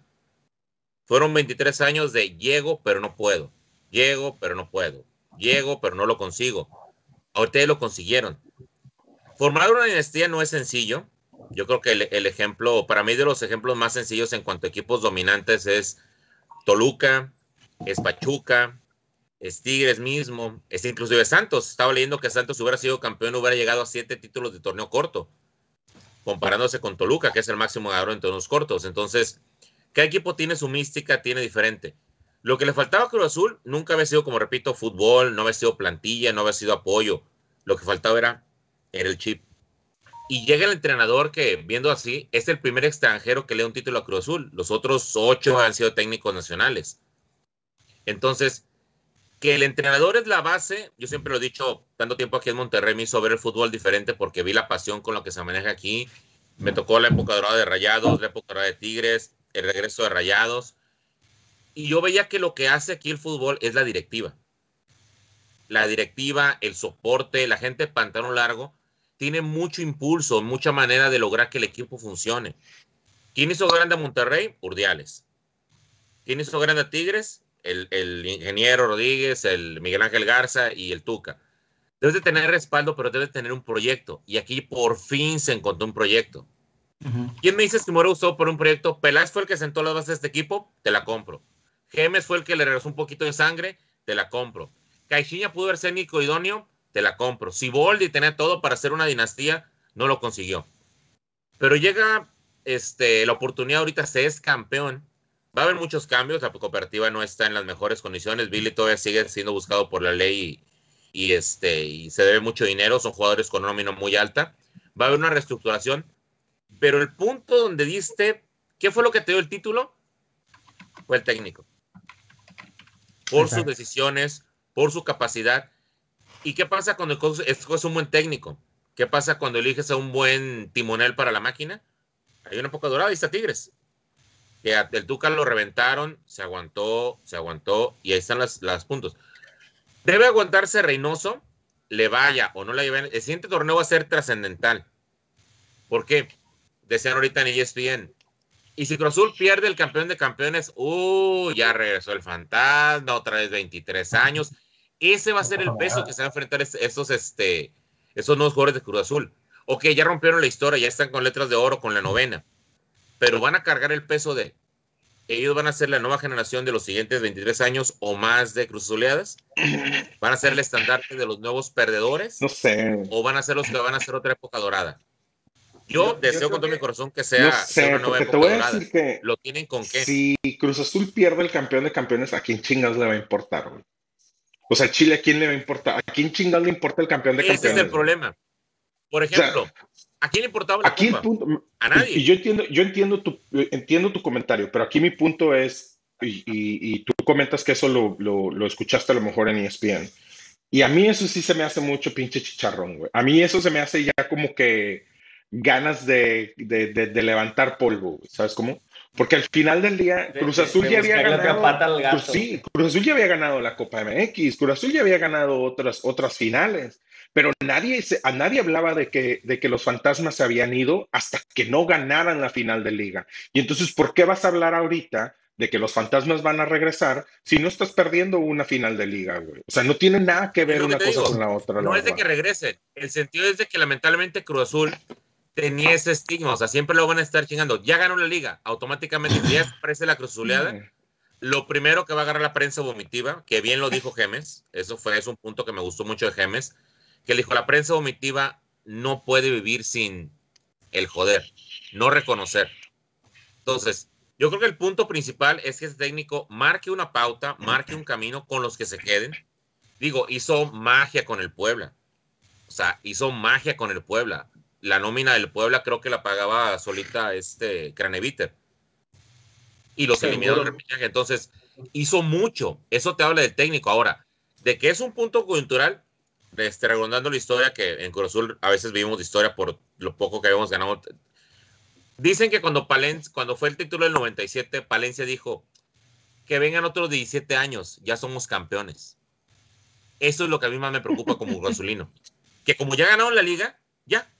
Fueron 23 años de llego, pero no puedo. Llego, pero no puedo. Llego, pero no lo consigo. Ahorita lo consiguieron. Formar una dinastía no es sencillo. Yo creo que el, ejemplo, para mí de los ejemplos más sencillos en cuanto a equipos dominantes es Toluca, es Pachuca, es Tigres mismo, es inclusive Santos. Estaba leyendo que Santos hubiera sido campeón, hubiera llegado a siete títulos de torneo corto, comparándose con Toluca, que es el máximo ganador en torneos cortos. Entonces, cada equipo tiene su mística, tiene diferente. Lo que le faltaba a Cruz Azul nunca había sido, como repito, fútbol, no había sido plantilla, no había sido apoyo. Lo que faltaba era, era el chip y llega el entrenador que, viendo así, es el primer extranjero que le da un título a Cruz Azul. Los otros ocho han sido técnicos nacionales. Entonces, que el entrenador es la base, yo siempre lo he dicho, tanto tiempo aquí en Monterrey me hizo ver el fútbol diferente porque vi la pasión con la que se maneja aquí. Me tocó la época dorada de Rayados, la época dorada de Tigres, el regreso de Rayados. Y yo veía que lo que hace aquí el fútbol es la directiva. La directiva, el soporte, la gente de largo, tiene mucho impulso, mucha manera de lograr que el equipo funcione. ¿Quién hizo grande a Monterrey? Urdiales. ¿Quién hizo grande a Tigres? El, el ingeniero Rodríguez, el Miguel Ángel Garza y el Tuca. Debes de tener respaldo, pero debes tener un proyecto. Y aquí por fin se encontró un proyecto. ¿Quién me dice que Moro usó por un proyecto? Peláez fue el que sentó las bases de este equipo, te la compro. Gemes fue el que le regresó un poquito de sangre, te la compro. Caixinha pudo ser Nico idóneo, te la compro. Si Boldi tenía todo para hacer una dinastía, no lo consiguió. Pero llega este, la oportunidad ahorita, se es campeón. Va a haber muchos cambios, la cooperativa no está en las mejores condiciones. Billy todavía sigue siendo buscado por la ley y, y este, y se debe mucho dinero, son jugadores con nómina muy alta. Va a haber una reestructuración, pero el punto donde diste, ¿qué fue lo que te dio el título? Fue el técnico. Por sus decisiones, por su capacidad. ¿Y qué pasa cuando escoges un buen técnico? ¿Qué pasa cuando eliges a un buen timonel para la máquina? Hay una época dorada, ahí está Tigres. Que el Tuca lo reventaron, se aguantó, se aguantó, y ahí están las, puntos. Debe aguantarse Reynoso, le vaya o no le vaya. El siguiente torneo va a ser trascendental. ¿Por qué? Decían ahorita en ESPN. Y si Cruz Azul pierde el campeón de campeones, uh, ya regresó el fantasma, otra vez 23 años. Ese va a ser el peso que se van a enfrentar es- esos, este, esos nuevos jugadores de Cruz Azul. Ok, ya rompieron la historia, ya están con letras de oro con la novena, pero van a cargar el peso de ellos van a ser la nueva generación de los siguientes 23 años o más de Cruz Azuleadas. Van a ser el estandarte de los nuevos perdedores No sé. o van a ser los que van a ser otra época dorada. Yo, deseo con todo que- mi corazón que sea, No sea una nueva porque te época a dorada. decir que ¿Lo tienen con qué? si Cruz Azul pierde el campeón de campeones, ¿a quién chingas le va a importar, güey? O sea, Chile, ¿a quién le va a importar? ¿A quién chingas le importa el campeón de Ese campeones? es el problema. Por sea, ejemplo, ¿a quién importaba la Aquí el Copa? punto, A y, nadie. y yo entiendo, yo entiendo tu, entiendo tu comentario, pero aquí mi punto es, y, y- y tú comentas que eso lo, lo- lo escuchaste a lo mejor en ESPN, y a mí eso sí se me hace mucho pinche chicharrón, güey. A mí eso se me hace ya como que ganas de, de- de- de levantar polvo, güey, ¿sabes cómo? Porque al final del día, Cruz de- Azul de ya había ganado. pata al gato. Cruz, sí, Cruz Azul ya había ganado la Copa MX, Cruz Azul ya había ganado otras, otras finales, pero nadie, a nadie hablaba de que, de que los fantasmas se habían ido hasta que no ganaran la final de liga. Y entonces, ¿por qué vas a hablar ahorita de que los fantasmas van a regresar si no estás perdiendo una final de liga, güey? O sea, no tiene nada que ver que una cosa digo. con la otra. la No es de que regresen. El sentido es de que lamentablemente Cruz Azul tenía ese estigma. O sea, siempre lo van a estar chingando. Ya ganó la liga. Automáticamente ya aparece la Cruz Azuleada. Mm. Lo primero que va a agarrar la prensa vomitiva, que bien lo dijo Gemes, eso fue es un punto que me gustó mucho de Gemes, que le dijo, la prensa vomitiva no puede vivir sin el joder, no reconocer. Entonces, yo creo que el punto principal es que ese técnico marque una pauta, marque un camino con los que se queden. Digo, hizo magia con el Puebla. O sea, hizo magia con el Puebla. La nómina del Puebla creo que la pagaba solita este Craneviter. Y los eliminó repechaje. Entonces, hizo mucho. Eso te habla del técnico. Ahora, de que es un punto coyuntural, este, la historia que en Cruz Azul a veces vivimos de historia por lo poco que habíamos ganado. Dicen que cuando Palencia, cuando fue el título del 97, Palencia dijo que vengan otros 17 años, ya somos campeones. Eso es lo que a mí más me preocupa como Cruz Azulino. Que como ya ganaron la liga, ya.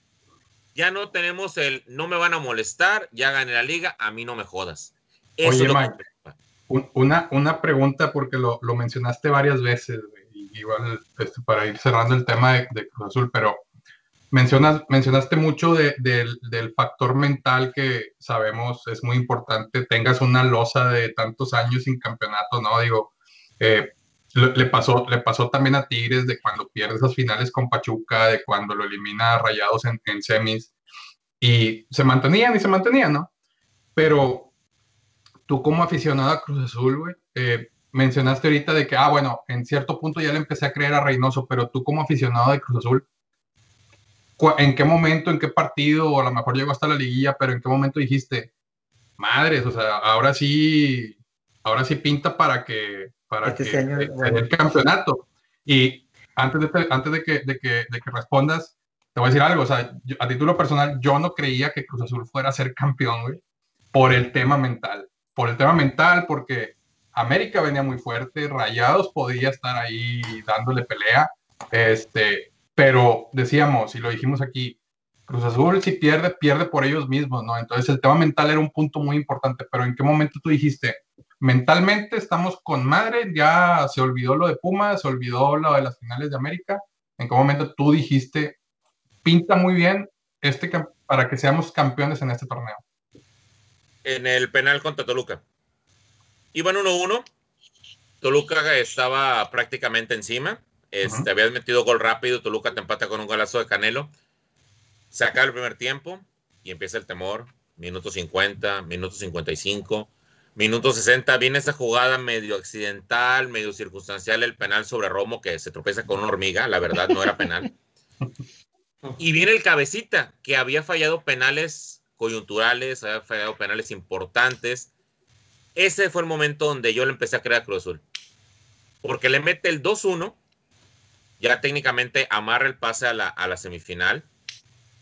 Ya no tenemos el no me van a molestar, ya gané la liga, a mí no me jodas. Eso Oye, es lo que Mike. Una, una pregunta, porque lo, lo mencionaste varias veces, y igual este, para ir cerrando el tema de, de Cruz Azul, pero mencionas, mencionaste mucho de- del, del factor mental que sabemos es muy importante, tengas una losa de tantos años sin campeonato, ¿no? Digo, eh, le, pasó, le pasó también a Tigres de cuando pierde esas finales con Pachuca, de cuando lo elimina Rayados en, semis, y se mantenían y se mantenían, ¿no? Pero tú como aficionado a Cruz Azul, güey, eh, mencionaste ahorita de que, ah, bueno, en cierto punto ya le empecé a creer a Reynoso, pero tú como aficionado de Cruz Azul, ¿en qué momento, en qué partido, o a lo mejor llegó hasta la liguilla, pero en qué momento dijiste, madres, o sea, ahora sí, ahora sí pinta para que, para Este que año, se- se bueno. el campeonato. Y antes de, antes de, que, de, que, de que respondas, te voy a decir algo. O sea, yo- a título personal, yo no creía que Cruz Azul fuera a ser campeón, güey, por el tema mental. Por el tema mental, porque América venía muy fuerte, Rayados podía estar ahí dándole pelea, este, pero decíamos, y lo dijimos aquí, Cruz Azul si pierde, pierde por ellos mismos, ¿no? Entonces el tema mental era un punto muy importante, pero ¿en qué momento tú dijiste, mentalmente estamos con madre, ya se olvidó lo de Pumas, se olvidó lo de las finales de América? ¿En qué momento tú dijiste, pinta muy bien este para que seamos campeones en este torneo? en el penal contra Toluca. Iban 1-1. Toluca estaba prácticamente encima. Este, Ujú. Habías metido gol rápido. Toluca te empata con un golazo de Canelo. Se acaba el primer tiempo y empieza el temor. Minuto 50, minuto 55, minuto 60. Viene esa jugada medio accidental, medio circunstancial. El penal sobre Romo que se tropieza con una hormiga. La verdad, no era penal. Y viene el cabecita, que había fallado penales coyunturales, había fallado penales importantes. Ese fue el momento donde yo le empecé a creer a Cruz Azul. Porque le mete el 2-1, ya técnicamente amarra el pase a la, a la semifinal.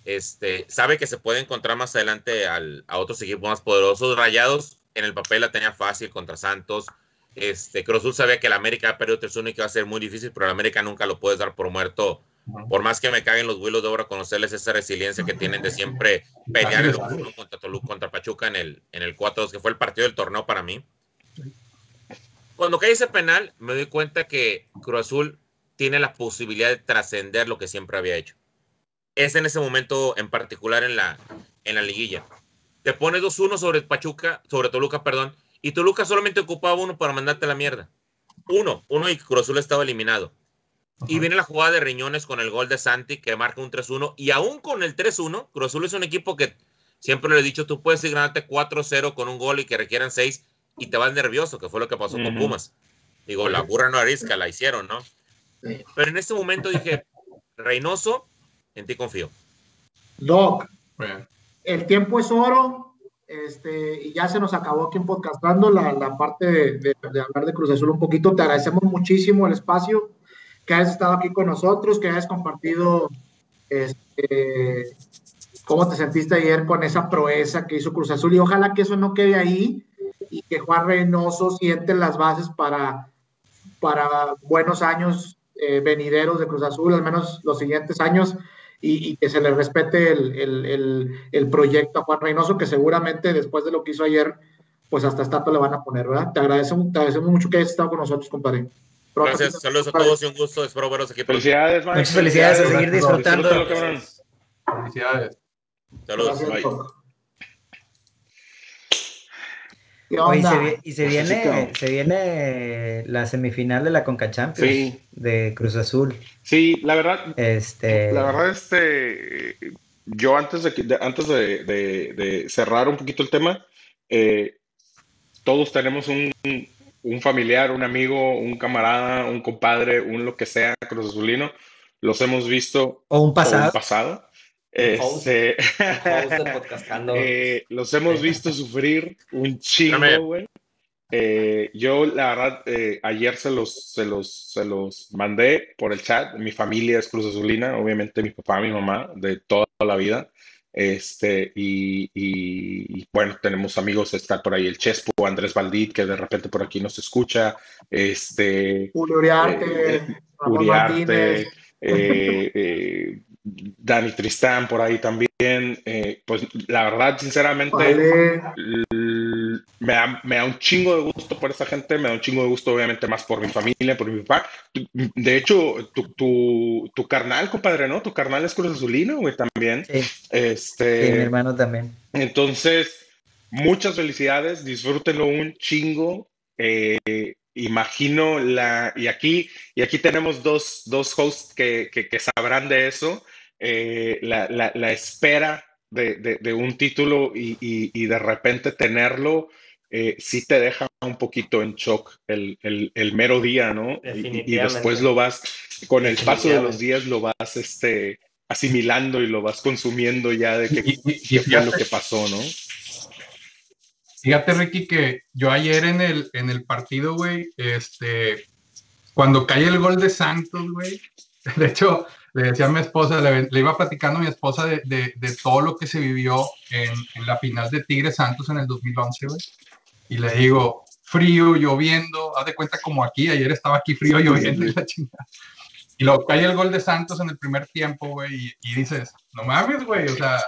Este, sabe que se puede encontrar más adelante al- a otros equipos más poderosos. Rayados en el papel la tenía fácil contra Santos. Este, Cruz Azul sabía que el América ha perdido 3-1 y que va a ser muy difícil, pero el América nunca lo puedes dar por muerto por más que me caguen los vuelos de obra, conocerles esa resiliencia que tienen de siempre pelear el 1 contra Toluca, contra Pachuca en el, en el 4-2, que fue el partido del torneo para mí. Cuando cae ese penal, me doy cuenta que Cruz Azul tiene la posibilidad de trascender lo que siempre había hecho. Es en ese momento en particular en la, en la liguilla. Te pones 2-1 sobre Pachuca, sobre Toluca, perdón, y Toluca solamente ocupaba uno para mandarte la mierda. Uno, uno y Cruz Azul estaba eliminado. Y viene la jugada de Riñones con el gol de Santi que marca un 3-1. Y aún con el 3-1, Cruz Azul es un equipo que siempre le he dicho, tú puedes ir ganarte 4-0 con un gol y que requieran 6 y te vas nervioso, que fue lo que pasó con. Pumas. Digo, la burra no arisca, la hicieron, ¿no? Pero en ese momento dije, Reynoso, en ti confío. Doc, Bueno, el tiempo es oro, este, y ya se nos acabó aquí en Podcastando la, la parte de, de- de hablar de Cruz Azul un poquito. Te agradecemos muchísimo el espacio, que hayas estado aquí con nosotros, que hayas compartido este, cómo te sentiste ayer con esa proeza que hizo Cruz Azul, y ojalá que eso no quede ahí y que Juan Reynoso siente las bases para, para buenos años eh, venideros de Cruz Azul, al menos los siguientes años, y, y que se le respete el, el- el- el proyecto a Juan Reynoso, que seguramente después de lo que hizo ayer, pues hasta estatua le van a poner, ¿verdad? Te agradecemos, te agradecemos mucho que hayas estado con nosotros, compadre. Pronto Gracias, saludos a todos y un gusto. Espero veros aquí. Felicidades. Muchas felicidades, a seguir disfrutando. felicidades. Saludos. Gracias, bye. Doc. ¿Qué Oye, y se, y se viene, se viene la semifinal de la Conca Champions Sí. de Cruz Azul. Sí, la verdad, Este, La verdad, este, yo antes de, que- de- antes de, de- de cerrar un poquito el tema, eh, todos tenemos un, un familiar, un amigo, un camarada, un compadre, un lo que sea, Cruz Azulino. Los hemos visto o un o pasado. un pasado. Este, Host de Podcastando. eh, los hemos visto sufrir un chingo, güey. Eh, yo, la verdad, eh, ayer se los, se los, se los mandé por el chat. Mi familia es Cruz Azulina, obviamente mi papá, mi mamá, de toda la vida. Este, y, y- y, bueno, tenemos amigos, está por ahí el Chespo, Andrés Valdit, que de repente por aquí nos escucha. Este, Julio Uriarte, Eh, Ramón Uriarte, Martínez. eh, eh, Dani Tristán por ahí también. Eh, pues la verdad, sinceramente, Vale. me da, me da un chingo de gusto por esa gente, me da un chingo de gusto, obviamente, más por mi familia, por mi papá. De hecho, tu, tu, tu carnal, compadre, ¿no? Tu carnal es Cruz Azulino, güey, también. Sí, sí, mi Este, hermano también. entonces, muchas felicidades, disfrútenlo un chingo. Eh, imagino la, y aquí, y aquí tenemos dos, dos hosts que, que, que sabrán de eso, eh, la, la, la espera de, de, de un título y, y, y de repente tenerlo, eh, sí te deja un poquito en shock el, el, el mero día, ¿no? Y- después lo vas, con el paso de los días lo vas este, asimilando y lo vas consumiendo ya de que qué fue lo que pasó, ¿no? Fíjate, Ricky, que yo ayer en el, en el partido, güey, este, cuando cae el gol de Santos, güey, de hecho, le decía a mi esposa, le, le iba platicando a mi esposa de, de- de todo lo que se vivió en, en la final de Tigres Santos en el 2011, güey. Y le digo, frío, lloviendo, haz de cuenta como aquí, ayer estaba aquí frío, lloviendo y la chingada. Y luego cae el gol de Santos en el primer tiempo, güey, y, y dices, no mames, güey, o sea,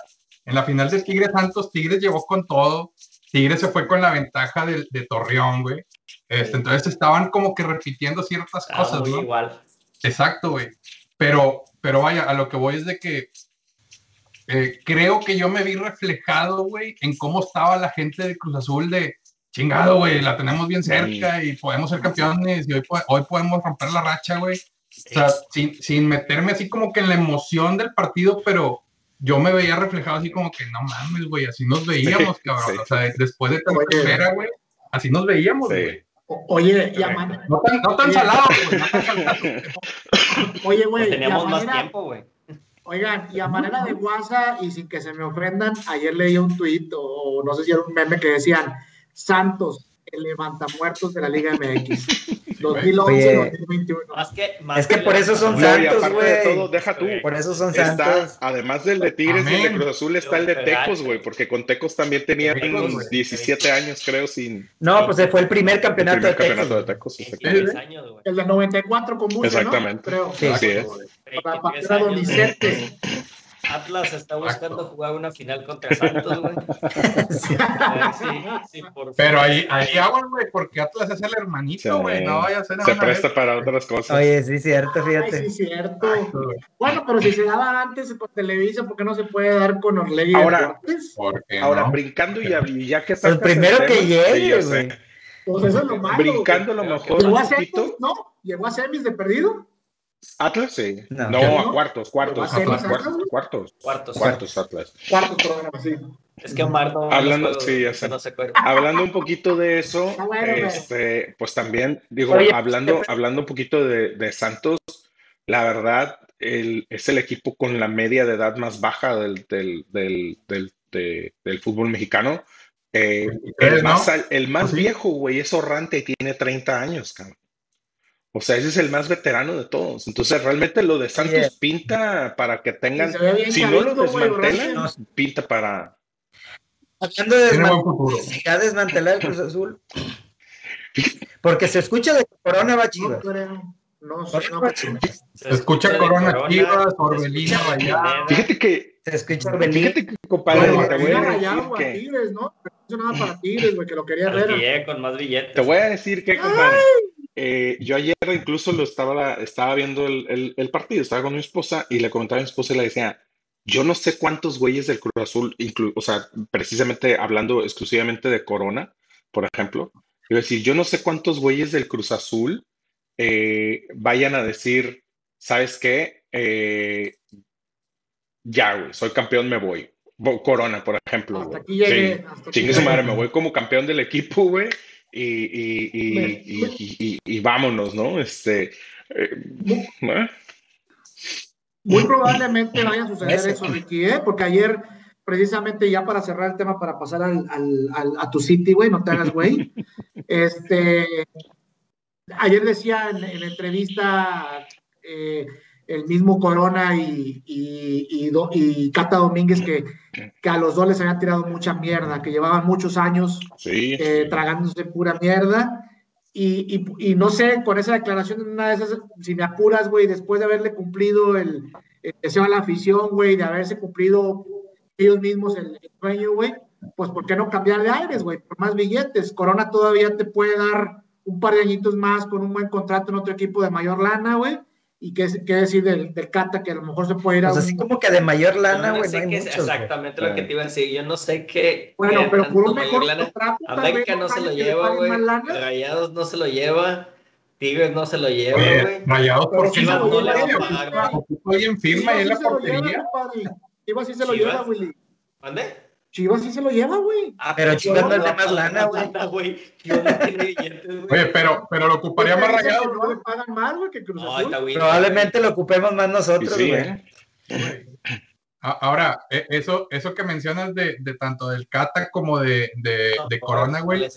en la final de Tigres Santos, Tigres llevó con todo, Tigres se fue con la ventaja de, de Torreón, güey. Este, entonces estaban como que repitiendo ciertas cosas, muy ¿no? igual. Exacto, güey. Pero, pero vaya, a lo que voy es de que eh, creo que yo me vi reflejado, güey, en cómo estaba la gente de Cruz Azul de chingado, güey, la tenemos bien cerca y podemos ser campeones y hoy, hoy podemos romper la racha, güey. O sea, sin, sin meterme así como que en la emoción del partido, pero yo me veía reflejado así como que no mames, güey, así nos veíamos, cabrón. sí. O sea, después de tanta espera, güey, así nos veíamos, Sí. güey. Oye, y a man- No tan, no tan Oye. salado, güey, no tan salado. oye, güey, Teníamos más manera- tiempo, güey. Oigan, y a manera de WhatsApp, y sin que se me ofendan, ayer leí un tuit, o no sé si era un meme que decían, Santos, el levantamuertos de la Liga MX, 2011-2021. Más que, más Es que por eso son Santos, de güey. todo, deja tú. Por eso son Está, santos. además del de Tigres y el de Amén. Cruz Azul, está el de Tecos, güey, porque con Tecos también Tecos, güey. 17 años, creo, sin No, pues fue el primer el campeonato primer de campeonato de Texas. Tecos. 16 años. El de 94 con Murcia, Exactamente. ¿no? Creo. Sí. Así es. Para 23 para Donizetti. Atlas está buscando Exacto. jugar una final contra Santos, güey. Si- si por Pero ahí, ahí aguas, güey, porque Atlas es el hermanito, Sí. güey. No vaya a ser Se presta vez. para otras cosas. Oye, sí, cierto, Ay, fíjate. sí, cierto. Bueno, pero si se daba antes por Televisa, ¿por qué no se puede dar con Orlegui Ahora- Ahora, no. brincando y ya, y ya que El sacas primero que sí, llegue, güey. Pues eso es lo malo. Brincando a lo mejor ¿Llegó a semis, no? ¿Llegó a semis de perdido? Atlas, sí. No. No, ¿No? a cuartos, cuartos, ¿Va a ser Atlas, Atlas, cuartos, cuartos, Cuartos. cuartos, Atlas. Cuarto programa, sí. Es que Omar no. Hablando- sí, ya sé. no se acuerda. Hablando un poquito de eso, bueno, güey. este, pues también, digo, Oye, hablando, ¿qué- hablando un poquito de, de Santos, la verdad, el- es el equipo con la media de edad más baja del, del, del, del, de- del fútbol mexicano. Eh, el, 23, ¿no? más, el más Sí. viejo, güey, es Orrante y tiene 30 años, cabrón. O sea, ese es el más veterano de todos. Entonces, realmente lo de Santos pinta para que tengan, si no lo desmantelan, pinta para... Hablando de Tiene buen desman- futuro. ya desmantelar el Cruz Azul. Porque se escucha de Corona va No Chivas. No, no, va Chivas. Se escucha Corona Chivas, Orbelino. Pineda. Fíjate que, Se escucha Orbelín. fíjate que, compadre, te voy a Rayado decir a que... Tigres, ¿no? Pero no hizo nada para Tigres, güey, que lo quería ver. con más billetes. Te voy a decir que, compadre, eh, yo ayer incluso lo estaba, estaba viendo el, el- el partido, estaba con mi esposa y le comentaba a mi esposa y le decía, yo no sé cuántos güeyes del Cruz Azul, o sea, precisamente hablando exclusivamente de Corona, por ejemplo, quiero decir, yo no sé cuántos güeyes del Cruz Azul eh, vayan a decir, ¿sabes qué? Eh, ya, güey, soy campeón, me voy. Corona, por ejemplo. Hasta aquí llegué. Sí. hasta aquí Chingue su madre, me voy como campeón del equipo, güey, y, y, y, y, vámonos, ¿no? Este, eh, ¿eh? Muy probablemente vaya a suceder Ese. eso, Ricky, ¿eh? Porque ayer, precisamente, ya para cerrar el tema, para pasar al, al- al- a tu City, güey, no te hagas, güey. este, ayer decía en, en entrevista eh, el mismo Corona y, y, y Do- y Cata Domínguez que, que a los dos les habían tirado mucha mierda, que llevaban muchos años Sí, eh, sí. tragándose pura mierda. Y, y- no sé, con esa declaración, una de esas, si me apuras, güey, después de haberle cumplido el, el deseo a la afición, güey, de haberse cumplido ellos mismos el, el sueño, güey, pues ¿por qué no cambiar de aires, güey? Por más billetes. Corona todavía te puede dar un par de añitos más con un buen contrato en otro equipo de mayor lana, güey. Y qué, qué decir del, del Cata, que a lo mejor se puede ir a Pues un- así como que de mayor Yo lana, no güey, no muchos. exactamente lo que te iba a decir. Yo no sé qué. Bueno, pero por un mejor lana. contrato, América no se lo lleva, güey. Rayados no se lo lleva. Tigres no se lo lleva, güey. Rayados, ¿por qué no? alguien ahí en la se lo lleva, portería. compadre. Chivas sí se lo Chivas. lleva, Willy. ¿Mande? Chivas sí se lo lleva, güey. Ah, Pero Chivas no es de más lana, güey. Chivas no tiene billetes, güey. Oye, pero, pero lo ocuparía más que no le pagan más, güey, que Cruz No, Azul. está güey. Probablemente lo ocupemos más nosotros, sí, güey. ¿eh? Ahora, e- eso, eso que mencionas de, de tanto del Cata como de, de, de Corona, güey,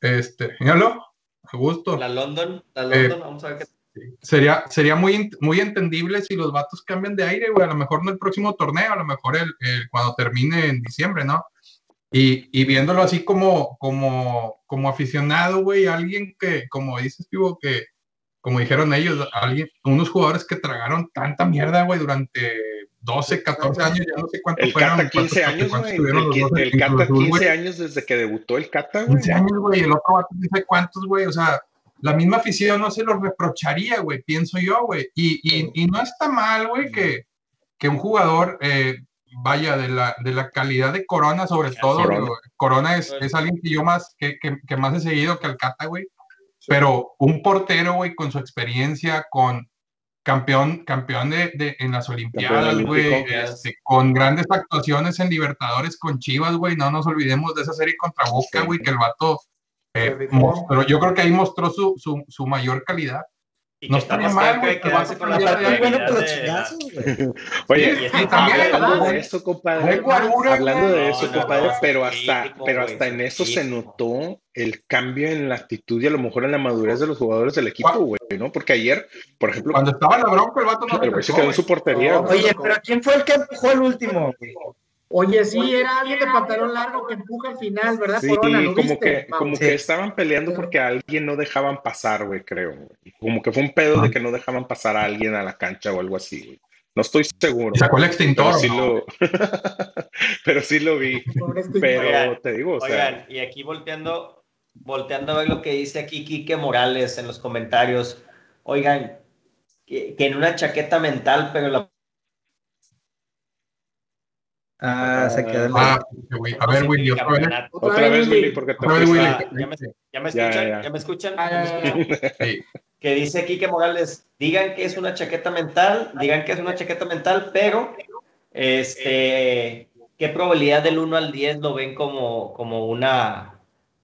este, míralo, a gusto. La London, la Eh, London, vamos a ver qué Sería, sería muy, muy entendible si los vatos cambian de aire, güey. A lo mejor no el próximo torneo, a lo mejor el, el- cuando termine en diciembre, ¿no? Y, y viéndolo así como, como, como aficionado, güey, alguien que, como dices, Pivo, que, como dijeron ellos, alguien, unos jugadores que tragaron tanta mierda, güey, durante 12, 14 años, ya no sé cuánto El fueron. Cata 15 cuántos- años, güey. El, el Cruz Cata Azul, güey. 15 años desde que debutó el Cata, güey. 15 años, güey, el otro vato sé cuántos, güey, o sea, la misma afición no se lo reprocharía, güey, pienso yo, güey, y, y, y no está mal, güey, que, que un jugador eh, vaya de la, de la calidad de Corona, sobre todo, Corona. es, es alguien que yo más, que, que, que más he seguido que Alcata, güey, pero un portero, güey, con su experiencia, con campeón, campeón de, de- en las Olimpiadas, güey, este, con grandes actuaciones en Libertadores con Chivas, güey, no nos olvidemos de esa serie contra Boca, Sí. güey, que el vato eh, mostró, yo creo que ahí mostró su, su, su mayor calidad. Y No estaría más mal, güey, de que quedarse va con a la bueno los la- chingazos, güey. Oye, Sí, y también, hablando de eso, compadre. Hablando de eso, compadre, no, pero hasta, pero hasta en eso se notó el cambio en la actitud y a lo mejor en la madurez de los jugadores del equipo, güey, ¿no? Porque ayer, por ejemplo, Cuando estaba en la bronca, el vato no güey se quedó en su portería. Oye, pero ¿quién fue el que empujó el último? güey? Oye, sí, era alguien de pantalón largo que empuja al final, ¿verdad, Sí, Corona? ¿Lo como viste? que, Vamos. como Sí. que estaban peleando porque a alguien no dejaban pasar, güey, creo. güey. Como que fue un pedo de que no dejaban pasar a alguien a la cancha o algo así, güey. No estoy seguro. Sacó el extintor. Pero sí ¿no? lo, pero sí lo vi. Pero Oigan, te digo, o sea, Oigan, y aquí volteando, volteando a ver lo que dice aquí Quique Morales en los comentarios. Oigan, que, que en una chaqueta mental, pero la Ah, se quedó en Ah, güey. A ver, Willy, otra vez. Otra vez, Willy, porque te ¿Ya me, escuchan? ya. ¿Ya me escuchan? Ah, ¿Ya me escuchan? Que dice Quique Morales, digan que es una chaqueta mental, digan que es una chaqueta mental, pero este, ¿qué probabilidad del 1 al 10 lo ven como, como una,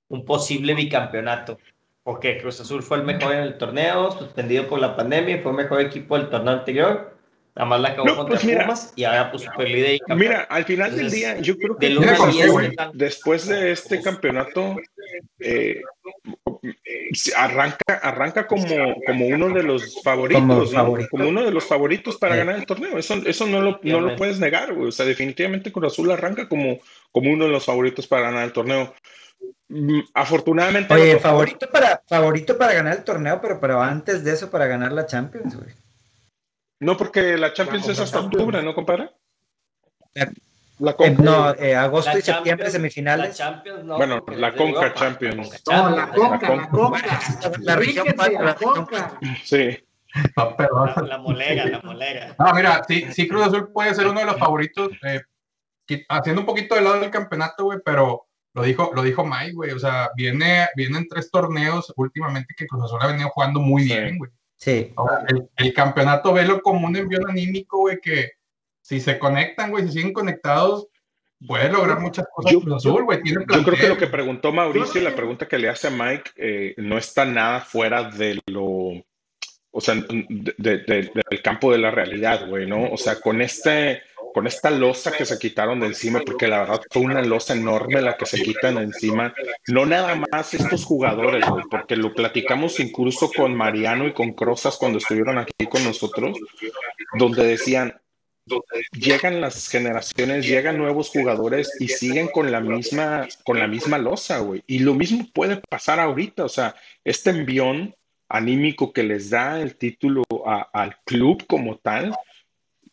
un posible bicampeonato? Porque Cruz Azul fue el mejor en el torneo, suspendido por la pandemia, fue el mejor equipo del torneo anterior, nada más la acabó No, contra pues mira. Pumas y ahora pues y campeón. Mira, al final del día, yo creo que del Mira 1 con al qué, 10, güey. ¿qué tal? después de este campeonato, eh, arranca, arranca como, como uno de los favoritos, Como ¿no? favorito. Como uno de los favoritos para Sí. ganar el torneo. Eso, eso no, lo, no lo puedes negar, güey. O sea, definitivamente Cruz Azul arranca como, como uno de los favoritos para ganar el torneo. Mm, Afortunadamente. Oye, favorito para, favorito para ganar el torneo, pero, pero antes de eso para ganar la Champions, güey. No, porque la Champions La es hasta octubre, ¿no, compadre? La- La Eh, Conca. no, eh, agosto La y septiembre La semifinales. Champions, no, Bueno, la Conca Champions. No, la Champions, conca, la conca. La región la la conca. Sí. No, perdón. La, la molega, la molega. No, mira, sí, sí, Cruz Azul puede ser uno de los favoritos, eh, haciendo un poquito de lado del campeonato, güey, pero lo dijo, lo dijo Mike, güey, o sea, viene, vienen tres torneos últimamente que Cruz Azul ha venido jugando muy Sí. bien, güey. Sí. Ahora, el, el campeonato velo como un envío anímico, güey, que si se conectan, güey, si siguen conectados, puede lograr muchas cosas Yo- Azul, güey, tiene Yo creo que lo que preguntó Mauricio, no la pregunta que le hace a Mike, eh, no está nada fuera de lo, o sea, de- de- de- del campo de la realidad, güey, ¿no? O sea, con este, con esta losa que se quitaron de encima, porque la verdad fue una losa enorme la que se quitan de encima, no nada más estos jugadores, porque lo platicamos incluso con Mariano y con Crozas cuando estuvieron aquí con nosotros, donde decían, llegan las generaciones, llegan nuevos jugadores y siguen con la misma, con la misma losa, güey. Y lo mismo puede pasar ahorita, o sea, este envión anímico que les da el título al club como tal,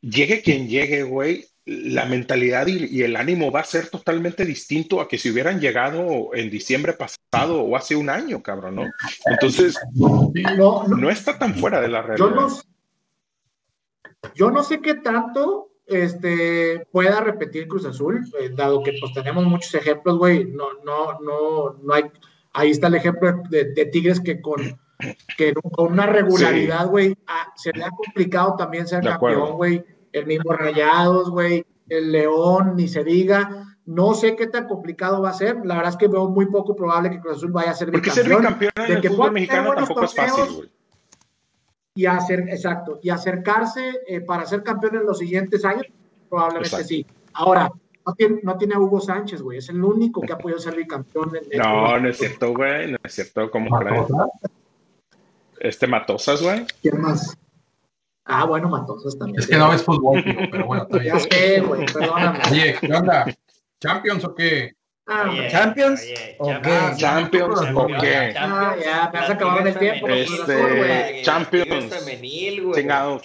llegue quien llegue, güey, la mentalidad y, y el ánimo va a ser totalmente distinto a que si hubieran llegado en diciembre pasado o hace un año, cabrón, ¿no? Entonces, No, no, no está tan fuera de la yo realidad. no, yo no sé qué tanto este, pueda repetir Cruz Azul, eh, dado que pues tenemos muchos ejemplos, güey. No, no, no, no hay. Ahí está el ejemplo de, de Tigres que con, que con una regularidad, güey, ah, se le ha complicado también ser De campeón, güey. El mismo Rayados, güey, el León, ni se diga. No sé qué tan complicado va a ser. La verdad es que veo muy poco probable que Cruz Azul vaya a ser Porque ser bicampeón. bicampeón en de el que fútbol mexicano tener buenos tampoco es fácil, torneos, güey. y hacer, exacto, y acercarse eh, para ser campeón en los siguientes años, probablemente Exacto. sí. Ahora, no tiene, no tiene a Hugo Sánchez, güey. Es el único que ha podido ser bicampeón. En, en- No, no es cierto, güey. No es cierto. ¿Cómo crees? Este Matosas, güey. ¿Quién más? Ah, bueno, Matosas también. Es que no ves fútbol, tío, pero bueno, bien. Ya sé, güey, perdóname. Oye, ¿qué onda? ¿Champions o qué? Ah, Oye, ¿Champions? oye, ¿O Champions. qué? Champions, ¿o qué? Ah, ya, me has acabado el tiempo, Este. Champions. Femenil, güey. Chingado,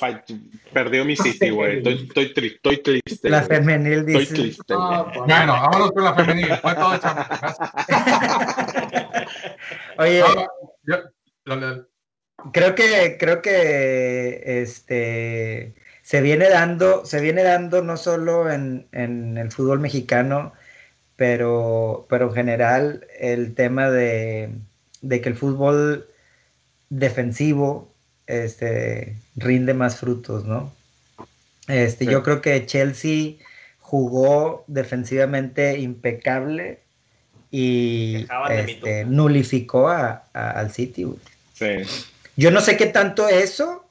perdió mi City, güey. Estoy, estoy, tri- estoy triste. La femenil Estoy dice. triste, güey. Ah, pues, Bueno, vámonos con la femenil. Fue todo Champions. Oye, No, yo- lo- lo- creo que, creo que este se viene dando, se viene dando no solo en, en el fútbol mexicano, pero, pero en general el tema de, de que el fútbol defensivo este, rinde más frutos, ¿no? Este, Sí. Yo creo que Chelsea jugó defensivamente impecable y de este, nulificó a- a- al City. güey. Sí. Yo no sé qué tanto eso,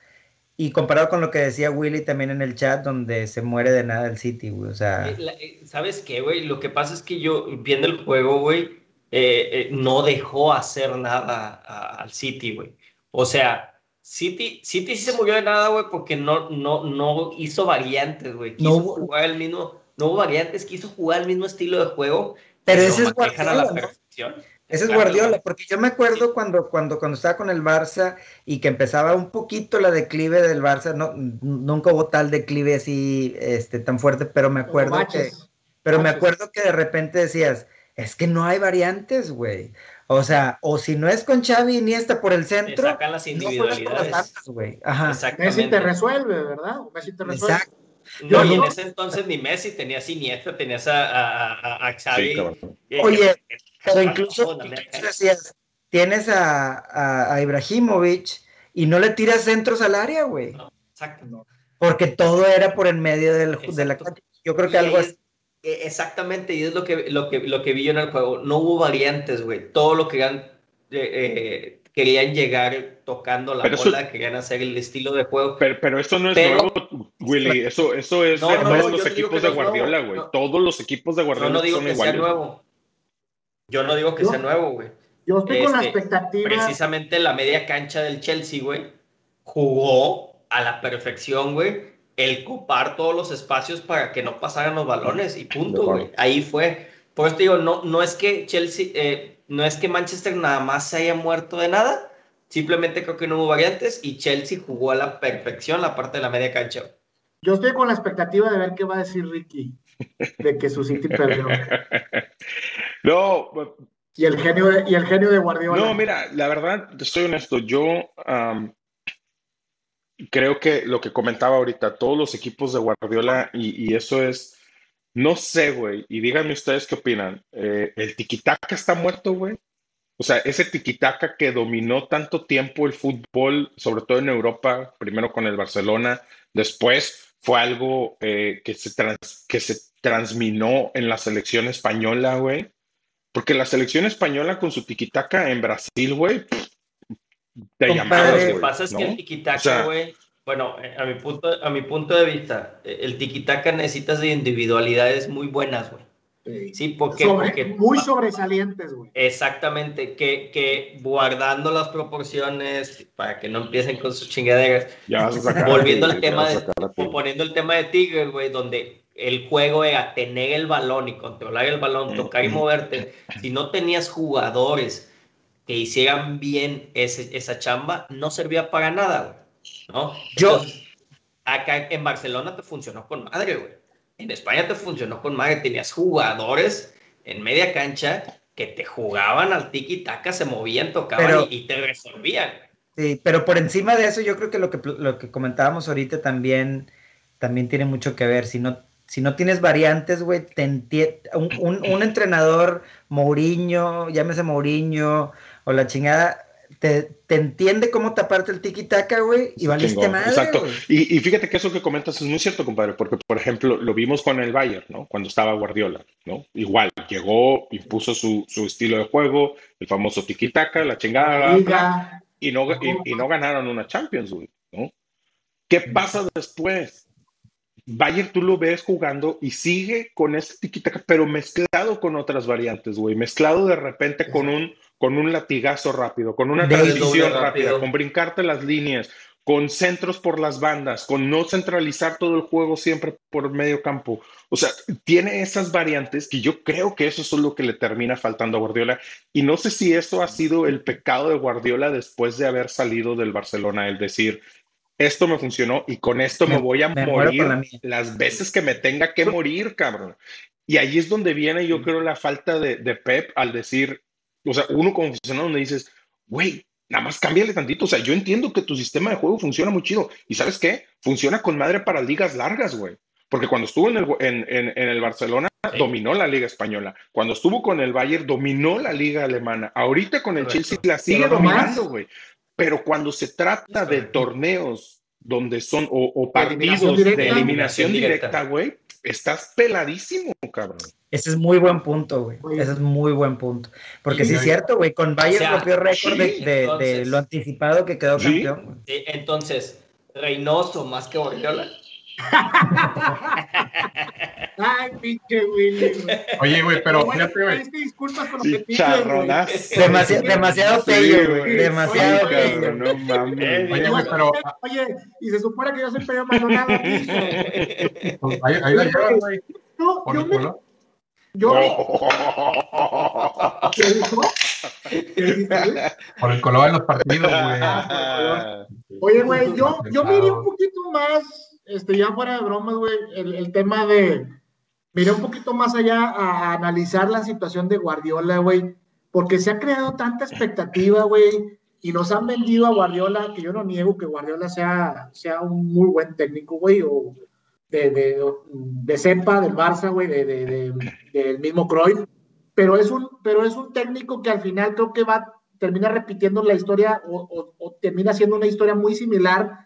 y comparado con lo que decía Willy también en el chat, donde se muere de nada el City, güey. O sea, Eh, la- eh, ¿Sabes qué, güey? Lo que pasa es que yo, viendo el juego, güey, eh, eh, no dejó hacer nada a- al City, güey. O sea, City, City sí se murió de nada, güey, porque no, no, no hizo variantes, güey. Quiso No hubo- jugar el mismo, no hubo variantes, quiso jugar el mismo estilo de juego. Pero ese es a la Guardiola, ¿no? Ese es Claro, Guardiola, porque yo me acuerdo cuando, cuando, cuando estaba con el Barça y que empezaba un poquito la declive del Barça, no, nunca hubo tal declive así este, tan fuerte, pero me acuerdo que... baches. Pero me acuerdo que de repente decías, es que no hay variantes, güey. O sea, o si no es con Xavi y Iniesta por el Te centro, sacan las no juegas por las individualidades. güey. Ajá. Messi te resuelve, ¿verdad? Messi te resuelve. Exacto. No, y en no- ese entonces ni Messi, tenías Iniesta, tenías a, a, a, a Xavi. Sí, cabrón. Eh, Oye, Pero incluso, decías, tienes a, a, a Ibrahimovic y no le tiras centros al área, güey. cancha. Exacto. Porque todo era por en medio del, de la. Yo creo que Y algo así. es- eh, Exactamente, y es lo que, lo, que, lo que vi yo en el juego. No hubo variantes, güey. Todo lo que querían, eh, eh, querían llegar tocando la Pero eso- bola, querían hacer el estilo de juego. Pero, pero eso no es Pero- nuevo, Willy. Eso, eso es No, de no, todos los no equipos de no Guardiola, güey. no. Todos los equipos de Yo Guardiola no digo son que sea nuevo. Yo no digo que Yo- sea nuevo, güey. Yo estoy con la Este, expectativa. Precisamente la media cancha del Chelsea, güey, jugó a la perfección, güey, el copar todos los espacios para que no pasaran los balones y punto, güey. Ahí fue. Por eso te digo, no, no es que Chelsea, eh, no es que Manchester nada más se haya muerto de nada, simplemente creo que no hubo variantes y Chelsea jugó a la perfección la parte de la media cancha. Yo estoy con la expectativa de ver qué va a decir Ricky de que su City perdió. No, Y el genio de, y el genio de Guardiola. No, mira, la verdad, te soy honesto, yo am, creo que lo que comentaba ahorita, todos los equipos de Guardiola, y, y eso es, no sé, güey, y díganme ustedes qué opinan, eh, el tiquitaca está muerto, güey. O sea, ese tiquitaca que dominó tanto tiempo el fútbol, sobre todo en Europa, primero con el Barcelona, después fue algo eh, que se trans- que se transminó en la selección española, güey. Porque la selección española con su tiquitaca en Brasil, güey, te llamabas, Lo que güey, pasa es que ¿no? el tiquitaca, O sea- güey, bueno, eh, a mi punto, a mi punto de vista, eh, el tiquitaca necesitas de individualidades muy buenas, güey. Sí. Porque, Sobre- porque muy sobresalientes, güey. exactamente, que, que guardando las proporciones para que no empiecen con sus chingaderas, Ya vas a sacar volviendo al tema de, poniendo el tema de Tigres, güey, donde el juego era tener el balón y controlar el balón, tocar y moverte, si no tenías jugadores que hicieran bien ese- esa chamba, no servía para nada, güey, ¿no? Yo- Entonces, acá en Barcelona te funcionó con madre, güey. En España te funcionó con madre. Tenías jugadores en media cancha que te jugaban al tiki-taka, se movían, tocaban Pero- y, y te resolvían. Sí, pero por encima de eso, yo creo que lo que, lo que comentábamos ahorita también, también tiene mucho que ver. Si no, si no tienes variantes, güey, te entie- un, un- un entrenador, Mourinho, llámese Mourinho, o la chingada, te, te entiende cómo taparte el tiki-taka, güey, y valiste Chingón, madre, Exacto. Y, y fíjate que eso que comentas es muy cierto, compadre, porque, por ejemplo, lo vimos con el Bayern, ¿no? Cuando estaba Guardiola, ¿no? Igual, llegó, impuso su, su estilo de juego, el famoso tiki-taka, la chingada, Liga. y no, y, y no ganaron una Champions, güey, ¿no? ¿Qué pasa después? Bayern tú lo ves jugando y sigue con este tiquitaca, pero mezclado con otras variantes, güey. Mezclado de repente con un, con un latigazo rápido, con una transición rápida, con brincarte las líneas, con centros por las bandas, con no centralizar todo el juego siempre por medio campo. O sea, tiene esas variantes que yo creo que eso es lo que le termina faltando a Guardiola. Y no sé si eso ha sido el pecado de Guardiola después de haber salido del Barcelona, el decir, esto me funcionó y con esto me, Me- voy a me morir la las veces que me tenga que morir, cabrón. Y ahí es donde viene, yo creo, la falta de, de Pep al decir, o sea, uno como aficionado donde dices, güey, nada más cámbiale tantito. O sea, yo entiendo que tu sistema de juego funciona muy chido. ¿Y sabes qué? Funciona con madre para ligas largas, güey. Porque cuando estuvo en el, en, en- en el Barcelona, Sí. dominó la liga española. Cuando estuvo con el Bayern, dominó la liga alemana. Ahorita con el Correcto. Chelsea la sigue dominando, güey. Pero cuando se trata de torneos donde son, o, o De eliminación partidos de eliminación directa, güey, estás peladísimo, cabrón. Ese es muy buen punto, güey. Ese es muy buen punto. Porque sí, Sí, es cierto, güey. Con Bayern O sea, rompió récord de, sí, de- de entonces. lo anticipado que quedó Sí. campeón. Sí, entonces, Reynoso más que Guardiola. Ay, pinche Willy. Oye, güey, pero fíjate, güey. disculpas con lo que te dije, Chicharronazo. güey. Demasi- demasiado Sí, pello, güey. güey. Demasiado pello. no mames. Oye, güey, pero- Oye, y se supone que yo soy Pedro Maldonado. hijo. Pues ahí, ahí la llevan, güey. No, Por yo el me. culo. Yo me. ¿Qué dijo? ¿Qué? Por el color de los partidos, güey. Oye, güey, yo, yo miré un poquito más, este, ya fuera de bromas, güey, el, el tema de, miré un poquito más allá a, analizar la situación de Guardiola, güey, porque se ha creado tanta expectativa, güey, y nos han vendido a Guardiola, que yo no niego que Guardiola sea, sea un muy buen técnico, güey, o de, de, de cepa del Barça, güey, de, de- del mismo Cruyff, pero es un, pero es un técnico que al final creo que va, termina repitiendo la historia o, o- o termina siendo una historia muy similar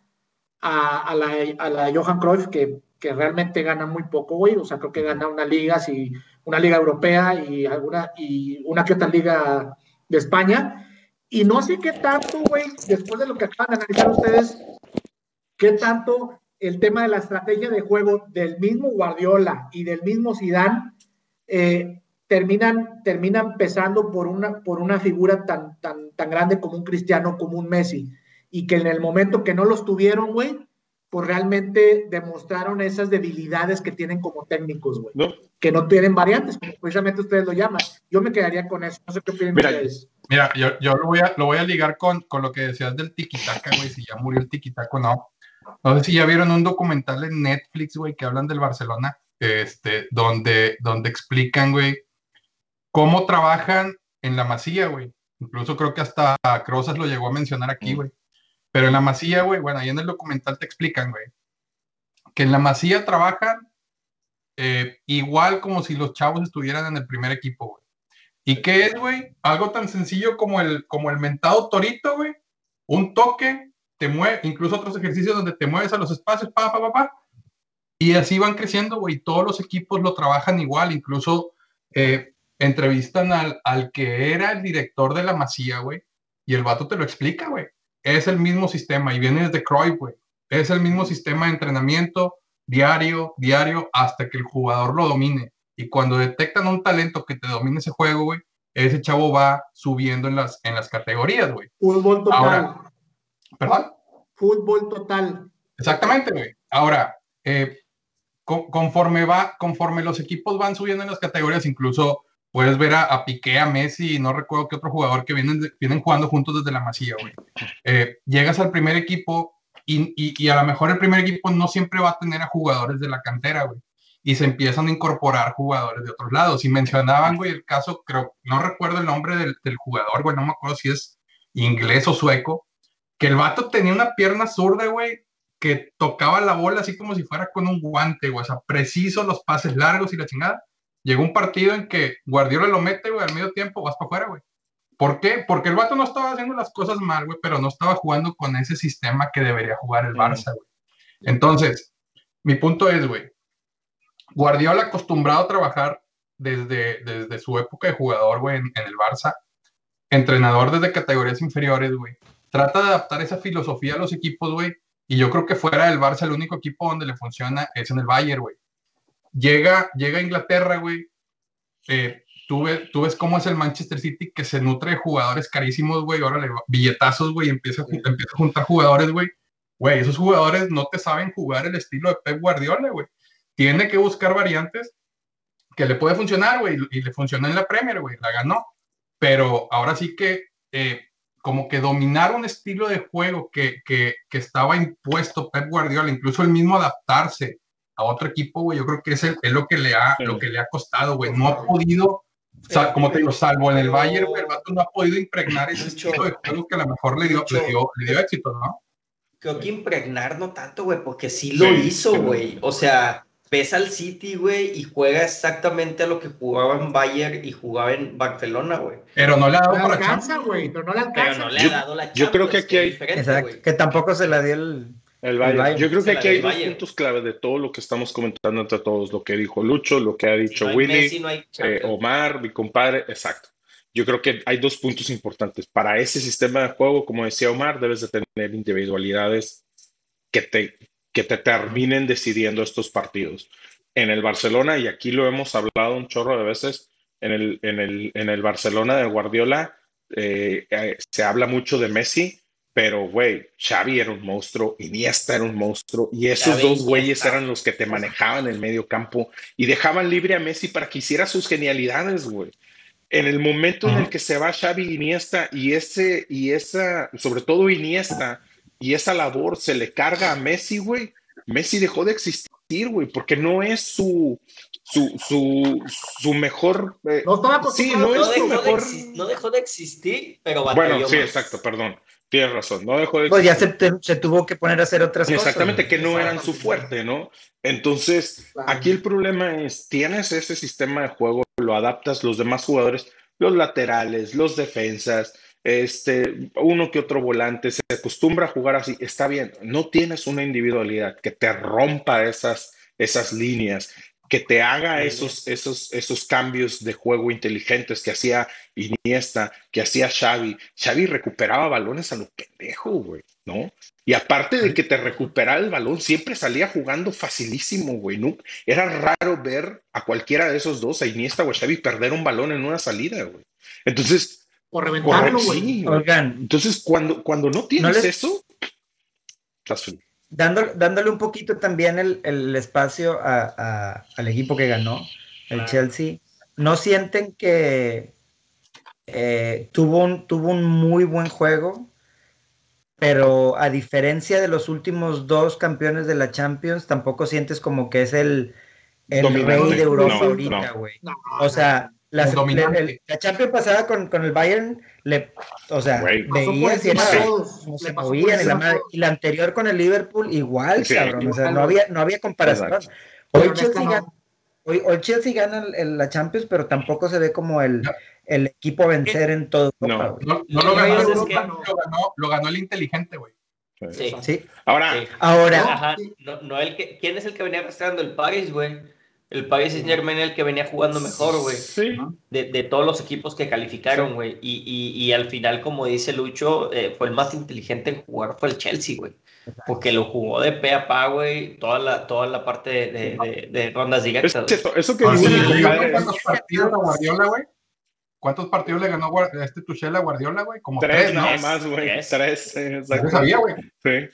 a, a la, a la Johan Cruyff, que, que realmente gana muy poco, güey. O sea, creo que gana una liga, sí, una liga europea y alguna, y una que otra liga de España. Y no sé qué tanto, güey, después de lo que acaban de analizar ustedes, qué tanto el tema de la estrategia de juego del mismo Guardiola y del mismo Zidane eh, terminan, terminan pesando por una, por una figura tan, tan, tan grande como un Cristiano, como un Messi, y que en el momento que no los tuvieron, güey, pues realmente demostraron esas debilidades que tienen como técnicos, güey, ¿No? que no tienen variantes, como precisamente ustedes lo llaman. Yo me quedaría con eso, no sé qué opinan Mira, ustedes. Mira, yo, yo lo, voy a, lo voy a ligar con, con lo que decías del tiquitaca, güey, si ya murió el tiquitaca o no. No sé si ya vieron un documental en Netflix, güey, que hablan del Barcelona, este, donde, donde explican, güey, cómo trabajan en la masía, güey. Incluso creo que hasta Crozas lo llegó a mencionar aquí, güey. Pero en la masía, güey, bueno, ahí en el documental te explican, güey, que en la masía trabajan eh, igual como si los chavos estuvieran en el primer equipo, güey. ¿Y qué es, güey? Algo tan sencillo como el, como el mentado torito, güey. Un toque, te mueve, incluso otros ejercicios donde te mueves a los espacios, pa, pa, pa, pa. Y así van creciendo, güey. Todos los equipos lo trabajan igual, incluso eh, entrevistan al, al que era el director de la masía, güey. Y el vato te lo explica, güey. Es el mismo sistema y viene desde Cruyff, güey. Es el mismo sistema de entrenamiento diario, diario, hasta que el jugador lo domine. Y cuando detectan un talento que te domine ese juego, güey, ese chavo va subiendo en las, en las categorías, güey. Fútbol total, Ahora. ¿Perdón? fútbol total. Exactamente, güey. Ahora, eh, co- conforme va, conforme los equipos van subiendo en las categorías, incluso puedes ver a, a Piqué, a Messi, y no recuerdo qué otro jugador que vienen, vienen jugando juntos desde la masía, güey. Eh, llegas al primer equipo y, y- y a lo mejor el primer equipo no siempre va a tener a jugadores de la cantera, güey. Y se empiezan a incorporar jugadores de otros lados. Y mencionaban, güey, el caso, creo, no recuerdo el nombre del, del jugador, güey, no me acuerdo si es inglés o sueco, que el vato tenía una pierna zurda, güey, que tocaba la bola así como si fuera con un guante, güey, o sea, preciso los pases largos y la chingada. Llegó un partido en que Guardiola lo mete, güey, al medio tiempo, vas para afuera, güey. ¿Por qué? Porque el vato no estaba haciendo las cosas mal, güey, pero no estaba jugando con ese sistema que debería jugar el Barça, güey. Entonces, mi punto es, güey, Guardiola acostumbrado a trabajar desde, desde su época de jugador, güey, en, en el Barça, entrenador desde categorías inferiores, güey, trata de adaptar esa filosofía a los equipos, güey, Y yo creo que fuera del Barça, el único equipo donde le funciona es en el Bayern, güey. Llega, llega a Inglaterra, güey. Eh, tú, ves, tú ves cómo es el Manchester City que se nutre de jugadores carísimos, güey. Ahora le billetazos, güey. Empieza, jun- empieza a juntar jugadores, güey. Güey, esos jugadores no te saben jugar el estilo de Pep Guardiola, güey. Tiene que buscar variantes que le puede funcionar, güey. Y le funcionó en la Premier, güey. La ganó. Pero ahora sí que eh, como que dominar un estilo de juego que, que, que estaba impuesto Pep Guardiola, incluso el mismo adaptarse a otro equipo, güey, yo creo que es, el- es lo, que le ha, Sí. lo que le ha costado, güey. No ha podido, o sea, como te digo, salvo en el Bayern, güey, el vato no ha podido impregnar ese estilo de juego que a lo mejor le dio, le dio, le dio éxito, ¿no? Creo que impregnar no tanto, güey, porque sí lo Sí, hizo, güey. O sea, ves al City, güey, y juega exactamente a lo que jugaba en Bayern y jugaba en Barcelona, güey. Pero no le ha No dado le para alcanza, Champions. güey, pero no le Pero alcanza. no le ha Yo- dado la yo creo que Champions, aquí hay- diferente, Exacto, que tampoco se la dio el... El Bayern. Bayern. Yo creo que aquí hay dos puntos clave de todo lo que estamos comentando entre todos, lo que dijo Lucho, lo que ha Si dicho no Willy. Messi, no hay eh. Omar, mi compadre, exacto. Yo creo que hay dos puntos importantes. Para ese sistema de juego, como decía Omar, debes de tener individualidades que te, que te terminen decidiendo estos partidos. En el Barcelona, y aquí lo hemos hablado un chorro de veces, en el, en el, en el Barcelona de Guardiola eh, eh, se habla mucho de Messi, pero güey, Xavi era un monstruo, Iniesta era un monstruo, y esos Xavi, dos güeyes eran los que te manejaban el medio campo y dejaban libre a Messi para que hiciera sus genialidades, güey. En el momento en el que se va Xavi Iniesta y ese y esa, sobre todo Iniesta y esa labor se le carga a Messi, güey, Messi dejó de existir, güey, porque no es su su su, su mejor eh, No estaba sí, no es no, su dejó de mejor exis- no dejó de existir, pero batalló bueno, sí, más. exacto, perdón. Tienes razón, no dejó de Pues ya se, se tuvo que poner a hacer otras cosas. Exactamente, que no eran su fuerte, ¿no? Entonces, Claro. aquí el problema es, tienes ese sistema de juego, lo adaptas, los demás jugadores, los laterales, los defensas, este, uno que otro volante, se acostumbra a jugar así, está bien, no tienes una individualidad que te rompa esas, esas líneas, que te haga esos, esos, esos cambios de juego inteligentes que hacía Iniesta, que hacía Xavi. Xavi recuperaba balones a lo pendejo, güey, ¿no? Y aparte de que te recuperaba el balón, siempre salía jugando facilísimo, güey, ¿no? Era raro ver a cualquiera de esos dos, a Iniesta o a Xavi, perder un balón en una salida, güey. Entonces, Por reventarlo, güey. sí, Entonces, cuando, cuando no tienes les- eso, estás feliz. Dándole, dándole un poquito también el, el espacio a- a- al equipo que ganó, el. Chelsea, ¿no sienten que eh, tuvo, un, tuvo un muy buen juego? Pero a diferencia de los últimos dos campeones de la Champions, tampoco sientes como que es el, el rey de Europa No, ahorita, no. güey. No, O sea, la, el- la Champions pasada con, con el Bayern, le, o sea, por veías y era todos. se movían y la. Y la anterior con el Liverpool, igual, Sí, cabrón. O sea, no había, no había comparación. Exacto. Hoy Chelsea, neta, gana, no. hoy, hoy Chelsea gana el- el- la Champions, pero tampoco se ve como el, el equipo a vencer en todo. No. No, no lo ganó, Europa, que- lo ganó, lo ganó el inteligente, güey. Sí. Sí. Ahora, Sí. Ahora, Ajá, no, no el que, ¿quién es el que venía arrastrando? El Paris, güey. El Paris Saint Germain el que venía jugando mejor, güey. sí, De, de todos los equipos que calificaron, güey. Y, y, y al final, como dice Lucho, eh, fue el más inteligente en jugar, fue el Chelsea, güey. Porque lo jugó de pe a pa, güey, toda la, toda la parte de, de, de- de rondas directas. güey. eso que Ahora dice ¿Cuántos partidos a Guardiola, güey? ¿Cuántos partidos le ganó este Tuchel a Guardiola, güey? Como tres tres, ¿no? nada más, güey, tres. tres, eh, sabía, güey. Sí.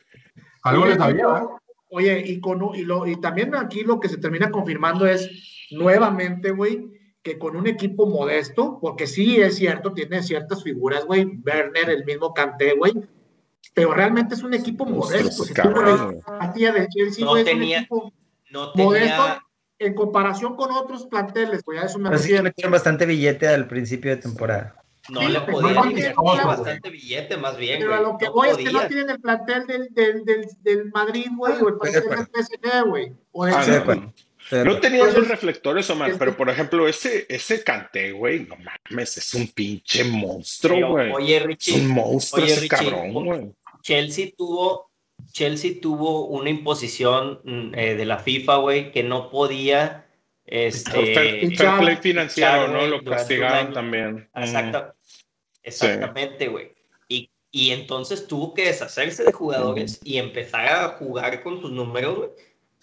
Algo le sabía, ¿verdad? Oye, y, con, un- y, lo, y también aquí lo que se termina confirmando es nuevamente, güey, que con un equipo modesto, porque sí es cierto, tiene ciertas figuras, güey, Werner, el mismo Kanté, güey, pero realmente es un equipo modesto. Si tú Chelsea, No güey, es un tenía- equipo No modesto tenía, en comparación con otros planteles, güey, a eso me pero sí refiero. metieron bastante billete al principio de temporada. No Sí, le pero podía no ni tiene meter claro, bastante billete, más bien, Pero güey. a lo que No voy es que no tienen el plantel del, del, del, del Madrid, güey, o el plantel del PSG, güey. O Ah, Estoy de no, tenía los Entonces, reflectores, Omar, el- pero por ejemplo, ese, ese Kanté, güey, no mames, es un pinche monstruo, güey. oye, Es Richie, un monstruo oye, ese Richie, cabrón, güey. Chelsea tuvo, Chelsea tuvo una imposición mm, eh, de la FIFA, güey, que no podía, este, Fair, play financiero, ¿no? Lo año. también. Mm. Exacta- exactamente, güey. Y, Y entonces tuvo que deshacerse de jugadores y empezar a jugar con sus números, güey.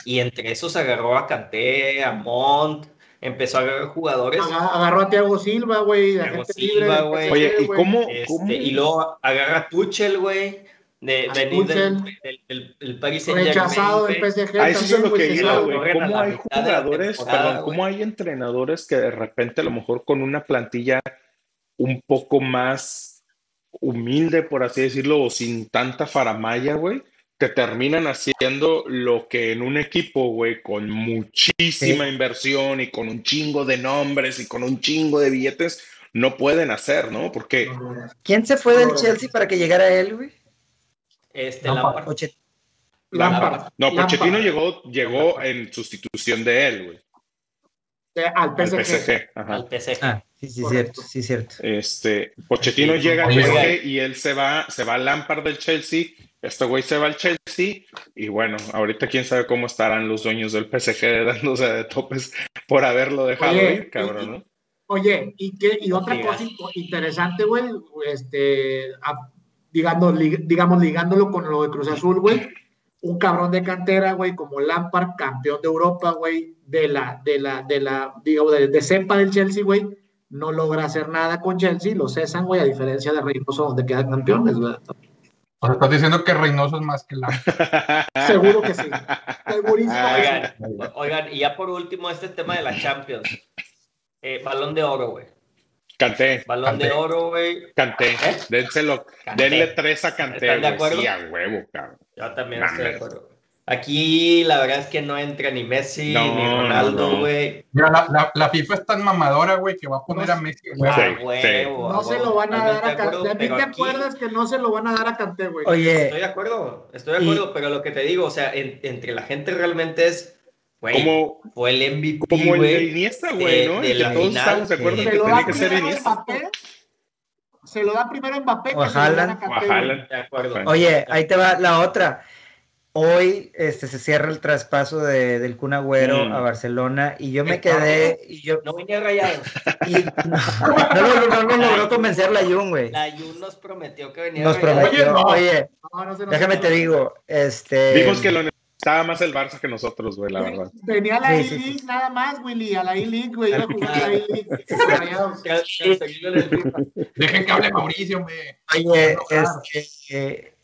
Y entre esos agarró a Kanté, a Mont, empezó a agarrar jugadores. Aga- Agarró a Thiago Silva, güey. Thiago Silva, güey. Oye, ¿y cómo, Este, cómo- y luego agarra a Tuchel, güey. De venir del, del, del- del Paris Rechazado del PSG. A eso es lo que iba, güey. ¿Cómo hay jugadores, perdón, cómo hay entrenadores que de repente a lo mejor con una plantilla un poco más humilde, por así decirlo, o sin tanta faramaya, güey, te terminan haciendo lo que en un equipo, güey, con muchísima inversión y con un chingo de nombres y con un chingo de billetes, no pueden hacer, ¿no? Porque ¿Quién se fue del Chelsea para que llegara él, güey? Este, Lampard. No, Pochettino Lampard. llegó, llegó en sustitución de él, güey, Eh, Al al PSG. PSG. Ajá. al PSG. Ah, sí, sí, Correcto. cierto, sí, cierto. Este, Pochettino Sí, llega al PSG y él se va, se va al Lampard del Chelsea, este güey se va al Chelsea y bueno, ahorita quién sabe cómo estarán los dueños del PSG dándose de topes por haberlo dejado Oye, ir, cabrón, ¿no? Oye, y, qué, y otra Diga. cosa in- interesante, güey, este, a- digamos, lig- digamos, ligándolo con lo de Cruz Azul, güey, un cabrón de cantera, güey, como Lampard, campeón de Europa, güey, de la, de la, de la, digo, de, de cepa del Chelsea, güey, no logra hacer nada con Chelsea, lo cesan, güey, a diferencia de Reynoso, donde quedan campeones, güey. O sea, estás diciendo que Reynoso es más que la. Seguro que sí. Segurísimo que sí. Oigan, oigan, y ya por último, este tema de la Champions. Eh, balón de oro, güey. Canté, Balón de oro, güey. canté, ¿Eh? dénselo, Canté. denle tres a Canté, ¿Están de acuerdo? sí, a huevo, cabrón. Yo también estoy de acuerdo. Aquí la verdad es que no entra ni Messi No, ni Ronaldo, no. güey. Mira, la, la, la FIFA es tan mamadora, güey, que va a poner a Messi, güey. A Sí, huevo, No a se lo van a dar a Canté. ¿De mí te aquí- acuerdas que no se lo van a dar a Canté, güey? Estoy de acuerdo, estoy de Y- acuerdo, pero lo que te digo, o sea, en- entre la gente realmente es, güey, Como, fue el MVP, como el de güey. Iniesta, güey, de- ¿no? de Y que la todos final, estamos de acuerdo que Se lo tenía da que ser primero Iniesta. Mbappé. Se lo da primero Mbappé. O que se lo dan Haaland. a Kanté, O a güey. Haaland. De acuerdo. Oye, ahí te va la otra. Hoy este, se cierra el traspaso de, del Kun Agüero Mm. a Barcelona y yo me quedé y yo No venía rayado. y no, no, no, no, no logró convencer la Jun, güey. La Jun nos prometió que venía Nos rayado. prometió, no. oye, No, no se nos- déjame te digo, este Vimos que lo necesitaba más el Barça que nosotros, güey, la verdad. Venía a la E-League nada más, Willy, a la E-League, güey, iba a jugar a la E-League. Dejen que hable Mauricio, hombre. Oye, este, eh,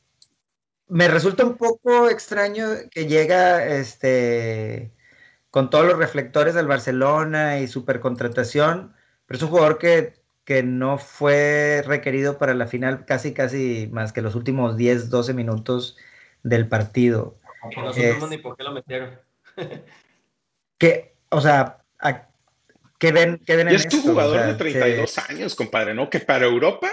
me resulta un poco extraño que llega este con todos los reflectores del Barcelona y supercontratación, pero es un jugador que, que no fue requerido para la final casi casi más que los últimos 10, 12 minutos del partido. No Es- supimos ni por qué lo metieron. Que, o sea, a- ¿qué ven, qué ven Y en es tu esto? O jugador sea, de 32 años, compadre, ¿no? Que para Europa,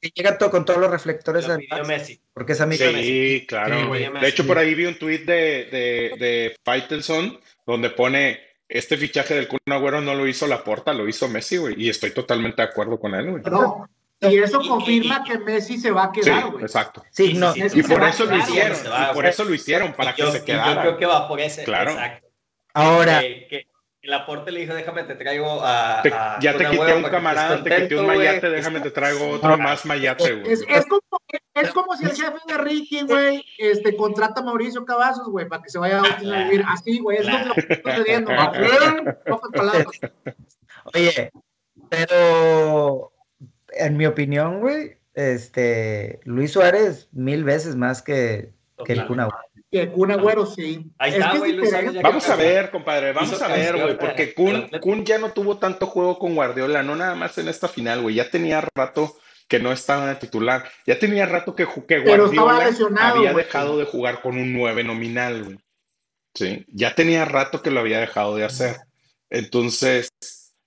que llega to- con todos los reflectores Lo al pidió Messi. porque es amigo de Messi. Sí, claro. Sí, güey. de hecho, por ahí vi un tuit de, de, de Faitelson donde pone este fichaje del Kun Agüero no lo hizo Laporta, lo hizo Messi, güey. Y estoy totalmente de acuerdo con él, güey. No, y eso Y- confirma y- que Messi se va a Sí, quedar, güey. exacto. Sí, Sí, no, sí, sí, Y por eso lo hicieron. Y por eso lo hicieron, para que yo, se y Yo quedara. creo que va por ese. Claro. Exacto. ahora, Que, que el aporte le dijo, déjame te traigo a. Te- a ya te quité un camarada, te quité un contento, güey". mayate, déjame te traigo otro más mayate, güey. Es, es, como, es como si el jefe de Ricky, güey, este, contrata a Mauricio Cavazos, güey, para que se vaya a vivir. Así, güey, es lo que está sucediendo. Oye, pero en mi opinión, güey, este Luis Suárez mil veces más que, que el Kun Agüero. Que Kun Agüero, sí. Ahí Es está, que es güey, Luis diferente. Suárez ya Vamos a ver, compadre, vamos a ver, güey, porque Kun. Kun ya no tuvo tanto juego con Guardiola, no nada más en esta final, güey, ya tenía rato que no estaba de titular, ya tenía rato que, Guardiola había güey. dejado de jugar con un 9 nominal, güey. Sí, ya tenía rato que lo había dejado de hacer. Entonces,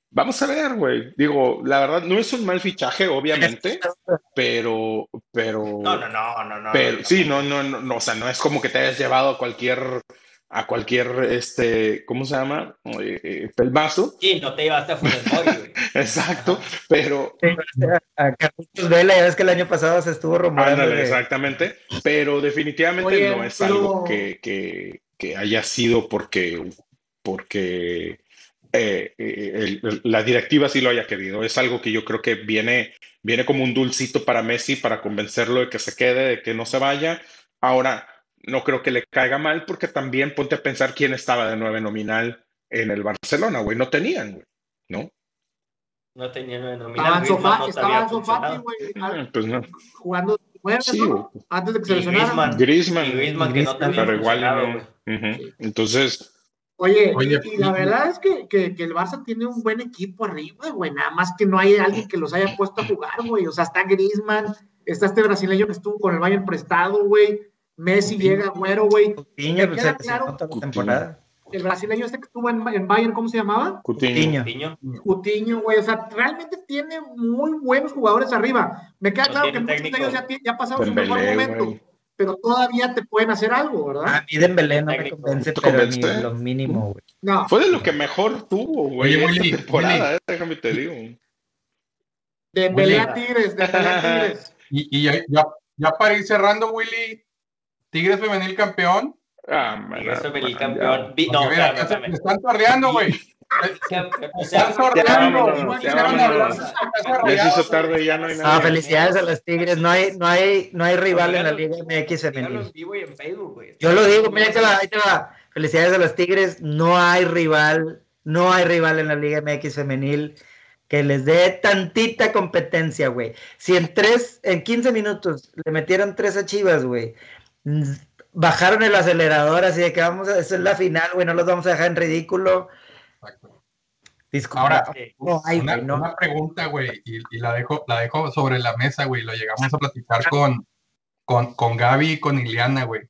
vamos a ver, güey. Digo, la verdad, no es un mal fichaje, obviamente, pero, pero, No, no, no, no, no. pero no. sí, no, no, no, no, o sea, no es como que te hayas llevado a cualquier, a cualquier, este, ¿cómo se llama? Eh, eh, pelmazo. Sí, no te llevaste a Funes. Exacto, pero, A Carlitos Vela, ya ves que el año pasado se estuvo rumorando ándale, de- exactamente, pero definitivamente Oye, no es pero- algo que, que, que haya sido porque, porque eh, eh, el- el- la directiva sí lo haya querido. Es algo que yo creo que viene, viene como un dulcito para Messi para convencerlo de que se quede, de que no se vaya. Ahora, no creo que le caiga mal porque también ponte a pensar quién estaba de nueve nominal en el Barcelona, güey. No tenían, güey, ¿no? No tenía nueve nominal. Griezmann estaba funcionado. güey, Ah, Pues no. jugando Sí. Antes de que se lesionara. Griezmann. Griezmann, Y Griezmann que no había pero igual no. güey. Ujú. Entonces, Oye, Oye, y, la verdad es que, que, que el Barça tiene un buen equipo arriba, güey. Nada más que no hay alguien que los haya puesto a jugar, güey. O sea, está Griezmann, está este brasileño que estuvo con el Bayern prestado, güey. Messi llega, güero, güey. Coutinho, pues, queda se claro- Coutinho. temporada. El brasileño este que estuvo en, en Bayern, ¿cómo se llamaba? Coutinho. Coutinho, güey. O sea, realmente tiene muy buenos jugadores arriba. Me queda No claro que muchos de ellos ya, ya pasaron su mejor momento. Pero todavía te pueden hacer algo, ¿verdad? A mí Dembélé no me convence, ¿Te pero convence? ni lo mínimo, güey. No. Fue de lo que mejor tuvo, güey, Oye, esta Willy, temporada, Willy. eh, déjame te digo. Dembélé a Tigres, Dembélé a Tigres. Y, y ya, ya, ya para ir cerrando, Willy, Tigres femenil campeón. Ah, man, Tigres ah, femenil campeón. No, mira, se- me están torreando, güey. Campeón, o Están sea, sorteando. vámonos, no ya quisieron vámonos. hablar. Ya, ya se hizo tarde, ya no hay No, nada. felicidades a los Tigres. No hay, no hay, no hay rival en la Dígalo- Liga MX femenil. Yo lo digo, mira, ahí te va, ahí te va. Felicidades a los Tigres. No hay rival, no hay rival en la Liga MX femenil que les dé tantita competencia, güey. Si en tres, en 15 minutos le metieron tres a Chivas, güey. Bajaron el acelerador así de que vamos a, esa es la final, güey, no los vamos a dejar en ridículo. Disculpa. Ahora, no hay, una, güey, no. una pregunta, güey, y, y la, dejo, la dejo sobre la mesa, güey. Lo llegamos a platicar con, con, con Gaby y con Iliana, güey.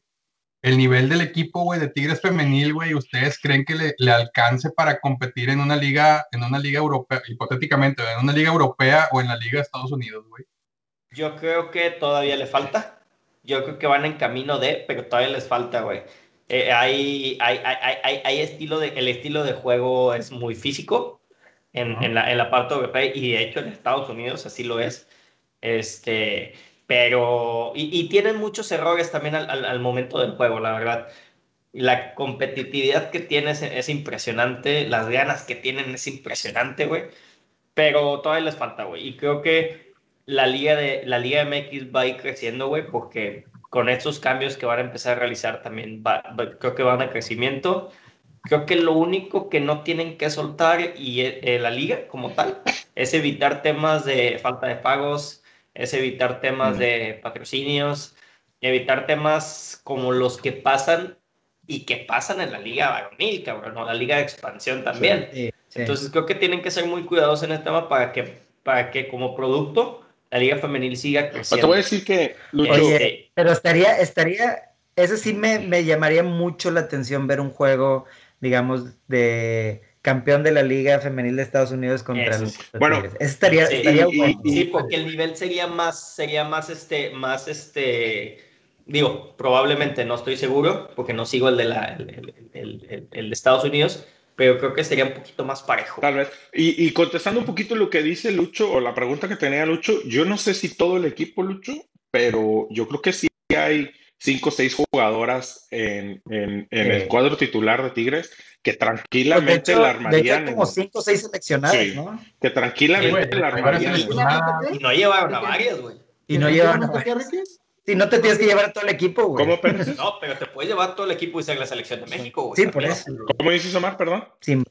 El nivel del equipo, güey, de Tigres femenil, güey, ¿ustedes creen que le, le alcance para competir en una liga, en una liga europea, hipotéticamente, en una liga europea o en la liga de Estados Unidos, güey? Yo creo que todavía le falta. Yo creo que van en camino de, pero todavía les falta, güey. Eh, hay, hay, hay, hay- estilo de, el estilo de juego es muy físico en, en la, en la parte europea y de hecho en Estados Unidos así lo es. Este, pero, y, y tienen muchos errores también al, al, al momento del juego, la verdad. La competitividad que tienen es, es impresionante, las ganas que tienen es impresionante, güey. Pero todavía les falta, güey. Y creo que la liga de la liga MX va a ir creciendo, güey, porque con estos cambios que van a empezar a realizar también va- va- creo que van a crecimiento. Creo que lo único que no tienen que soltar y eh, eh, la liga como tal es evitar temas de falta de pagos, es evitar temas Ujú. de patrocinios, evitar temas como los que pasan y que pasan en la liga varonil, cabrón, o la liga de expansión también. Sí, sí. Entonces creo que tienen que ser muy cuidadosos en este tema para que, para que como producto la liga femenil siga Pero creciendo. te voy a decir que, Lucho, Oye, Este, Pero estaría, estaría, eso sí me, me llamaría mucho la atención ver un juego, digamos, de campeón de la Liga Femenil de Estados Unidos contra Eso los Bueno. Eso estaría, Sí, estaría y- bueno. y- sí, porque el nivel sería más, sería más este, más este, digo, probablemente no estoy seguro, porque no sigo el de la, el, el- el- el- el de Estados Unidos, pero creo que sería un poquito más parejo. tal vez. Y, y contestando un poquito lo que dice Lucho, o la pregunta que tenía Lucho, yo no sé si todo el equipo, Lucho, pero yo creo que sí hay cinco o seis jugadoras en, en- en el cuadro titular de Tigres que Pues, tranquilamente hecho, la de hecho, hay armarían, como en- cinco o seis seleccionadas, Sí. ¿no? que tranquilamente Sí, la hay varias armarían. Y no llevaron a varias, güey. Y no llevan a ¿Qué, Ricky? Si no te tienes que llevar a todo el equipo, güey. ¿Cómo, Pérez? No, pero te puedes llevar todo el equipo y ser la selección de México, güey. Sí, por también. eso. ¿Cómo dices, Omar? Perdón. Sí,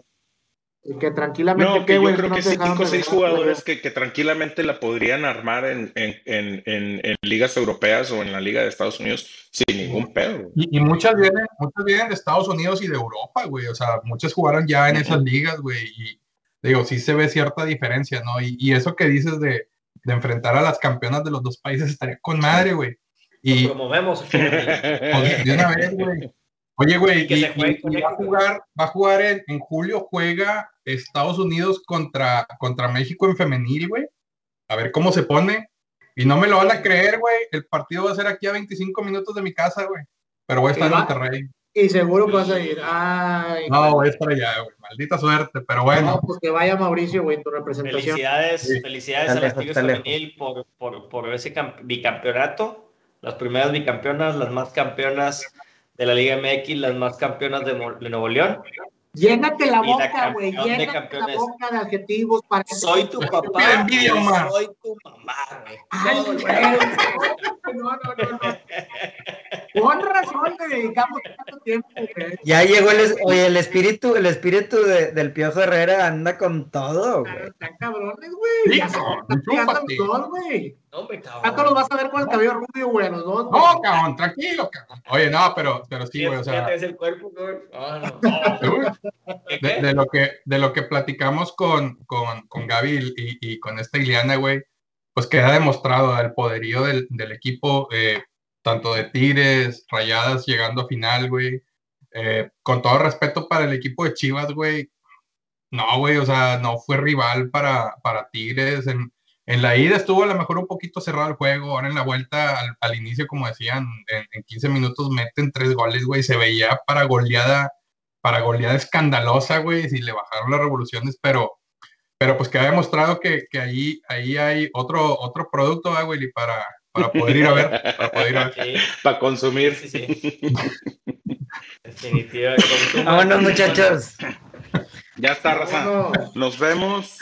Que tranquilamente, No, que ¿qué, yo güey? creo no que cinco o seis jugadores que, que tranquilamente la podrían armar en, en, en, en, en ligas europeas o en la liga de Estados Unidos sin ningún pedo. güey. Y, y muchas vienen, muchas vienen de Estados Unidos y de Europa, güey. O sea, muchas jugaron ya en esas ligas, güey. Y digo, sí se ve cierta diferencia, ¿no? Y, y eso que dices de, de enfrentar a las campeonas de los dos países estaría con madre, güey. Y promovemos. femenil. pues, de una vez, güey. Oye, güey, y, juegue y- y va a jugar, va a jugar en, en julio, juega Estados Unidos contra, contra México en femenil, güey. A ver cómo se pone. Y no me lo van a creer, güey. El partido va a ser aquí a 25 minutos de mi casa, güey. Pero voy a estar en. Monterrey. Y seguro que vas a ir. Ay, No, voy a estar allá, güey. Maldita suerte, pero no, bueno. pues que vaya Mauricio, güey, tu representación. Felicidades, Sí. felicidades a las Tigres. Femenil por, por, por ese cam- bicampeonato. Las primeras bicampeonas, las más campeonas de la Liga MX, las más campeonas de, Nuevo León. Llénate la boca, güey. Llénate la boca de adjetivos para que Soy tu papá. envidia. Soy tu mamá, güey. Ay, Todo. No, no, no, no. Con razón le dedicamos tanto tiempo, güey. Ya llegó el, oye, el espíritu, el espíritu de- del Piojo Herrera anda con todo, güey. Están cabrones, güey. Ya se dos, güey. No, me ¿Cuánto los cabrón. vas a ver con el cabello rubio, güey? Los dos. No, cabrón, tranquilo, cabrón. Oye, no, pero, pero sí, güey, o Ya sea, traes el cuerpo, güey. No, no. uy, ¿Qué, de, de lo que, de lo que platicamos con, con, con Gaby y, y con esta Ileana, güey, pues queda demostrado el poderío del, del equipo, eh, tanto de Tigres, Rayadas llegando a final, güey. Eh, con todo respeto para el equipo de Chivas, güey. No, güey, o sea, no fue rival para, para Tigres. En, en la ida estuvo a lo mejor un poquito cerrado el juego. Ahora en la vuelta, al, al inicio, como decían, en, en 15 minutos meten tres goles, güey. Se veía para goleada, para goleada escandalosa, güey, si le bajaron las revoluciones, pero, pero pues queda demostrado que, que ahí, ahí hay otro, otro producto, ah, güey, y para, para poder ir a ver, para poder ir a ver. Sí, Para consumir. sí, sí. Definitiva. consuma. Vámonos, muchachos. Ya está, raza. Nos vemos.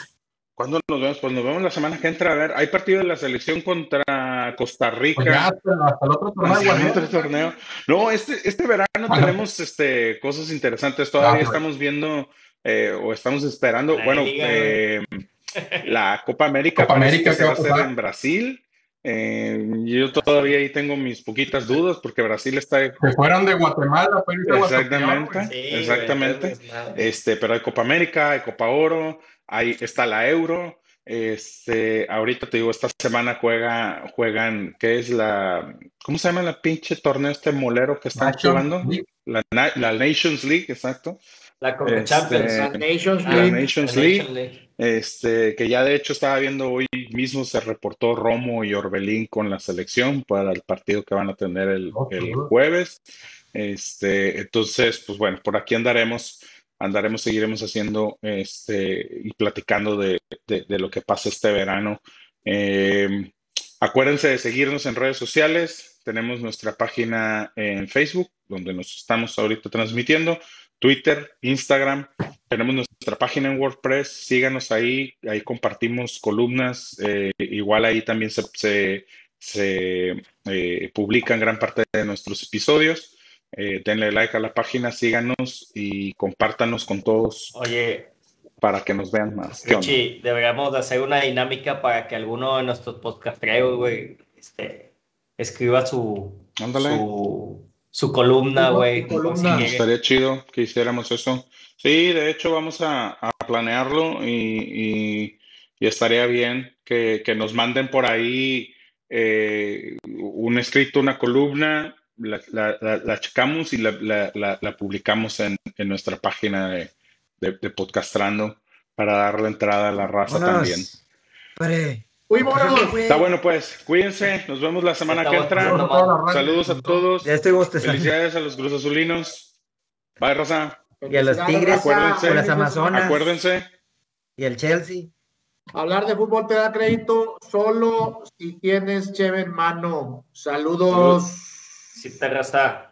¿Cuándo nos vemos? Pues nos vemos la semana que entra. A ver, hay partido de la selección contra Costa Rica. Pues ya hasta, el otro torneo, otro torneo. No, este, este verano Ajá. tenemos este, cosas interesantes. Todavía bueno. estamos viendo eh, o estamos esperando. La bueno, eh, la Copa América, Copa América, que se ¿qué va a hacer en Brasil. Eh, yo todavía ahí tengo mis poquitas dudas porque Brasil está. Se fueron de Guatemala, a Guatemala, Exactamente. güey. Sí, güey, Exactamente. es. Este, pero hay Copa América, hay Copa Oro, ahí está la Euro. Este, ahorita te digo, esta semana juega, juegan, ¿qué es la, cómo se llama la pinche torneo este molero que están Nations jugando? League. La, la Nations League, exacto. La Este, Champions. La Nations Ah, la League. Nations League. Nation League. Este, que ya de hecho estaba viendo hoy mismo se reportó Romo y Orbelín con la selección para el partido que van a tener el, el jueves. Este, entonces, pues bueno, por aquí andaremos, andaremos, seguiremos haciendo este y platicando de, de- lo que pasa este verano. Eh, acuérdense de seguirnos en redes sociales. Tenemos nuestra página en Facebook, donde nos estamos ahorita transmitiendo, Twitter, Instagram. Tenemos nuestra página en WordPress, síganos ahí, ahí compartimos columnas, eh, igual ahí también se, se, se, eh, publican gran parte de nuestros episodios. Eh, denle like a la página, síganos y compártanos con todos Oye, para que nos vean más. Richie, deberíamos de hacer una dinámica para que alguno de nuestros podcasteros, güey, este, escriba su, su, su columna, güey. columna. Estaría chido que hiciéramos eso. Sí, de hecho vamos a, a planearlo y, y- y estaría bien que, que nos manden por ahí eh, un escrito, una columna, la, la- la- la checamos y la, la- la- la publicamos en, en nuestra página de, de, de Podcastrando para darle entrada a la raza también. Pare. Uy, vámonos. Está bueno pues, cuídense, nos vemos la semana Está que entra. Saludos a todos. Ya estoy. Felicidades a los Cruz Azulinos. Bye, Rosa. Y a los Tigres, Acuérdense. a las Amazonas Acuérdense. y el Chelsea. Hablar de fútbol te da crédito solo si tienes cheve en mano. Saludos. Te raza.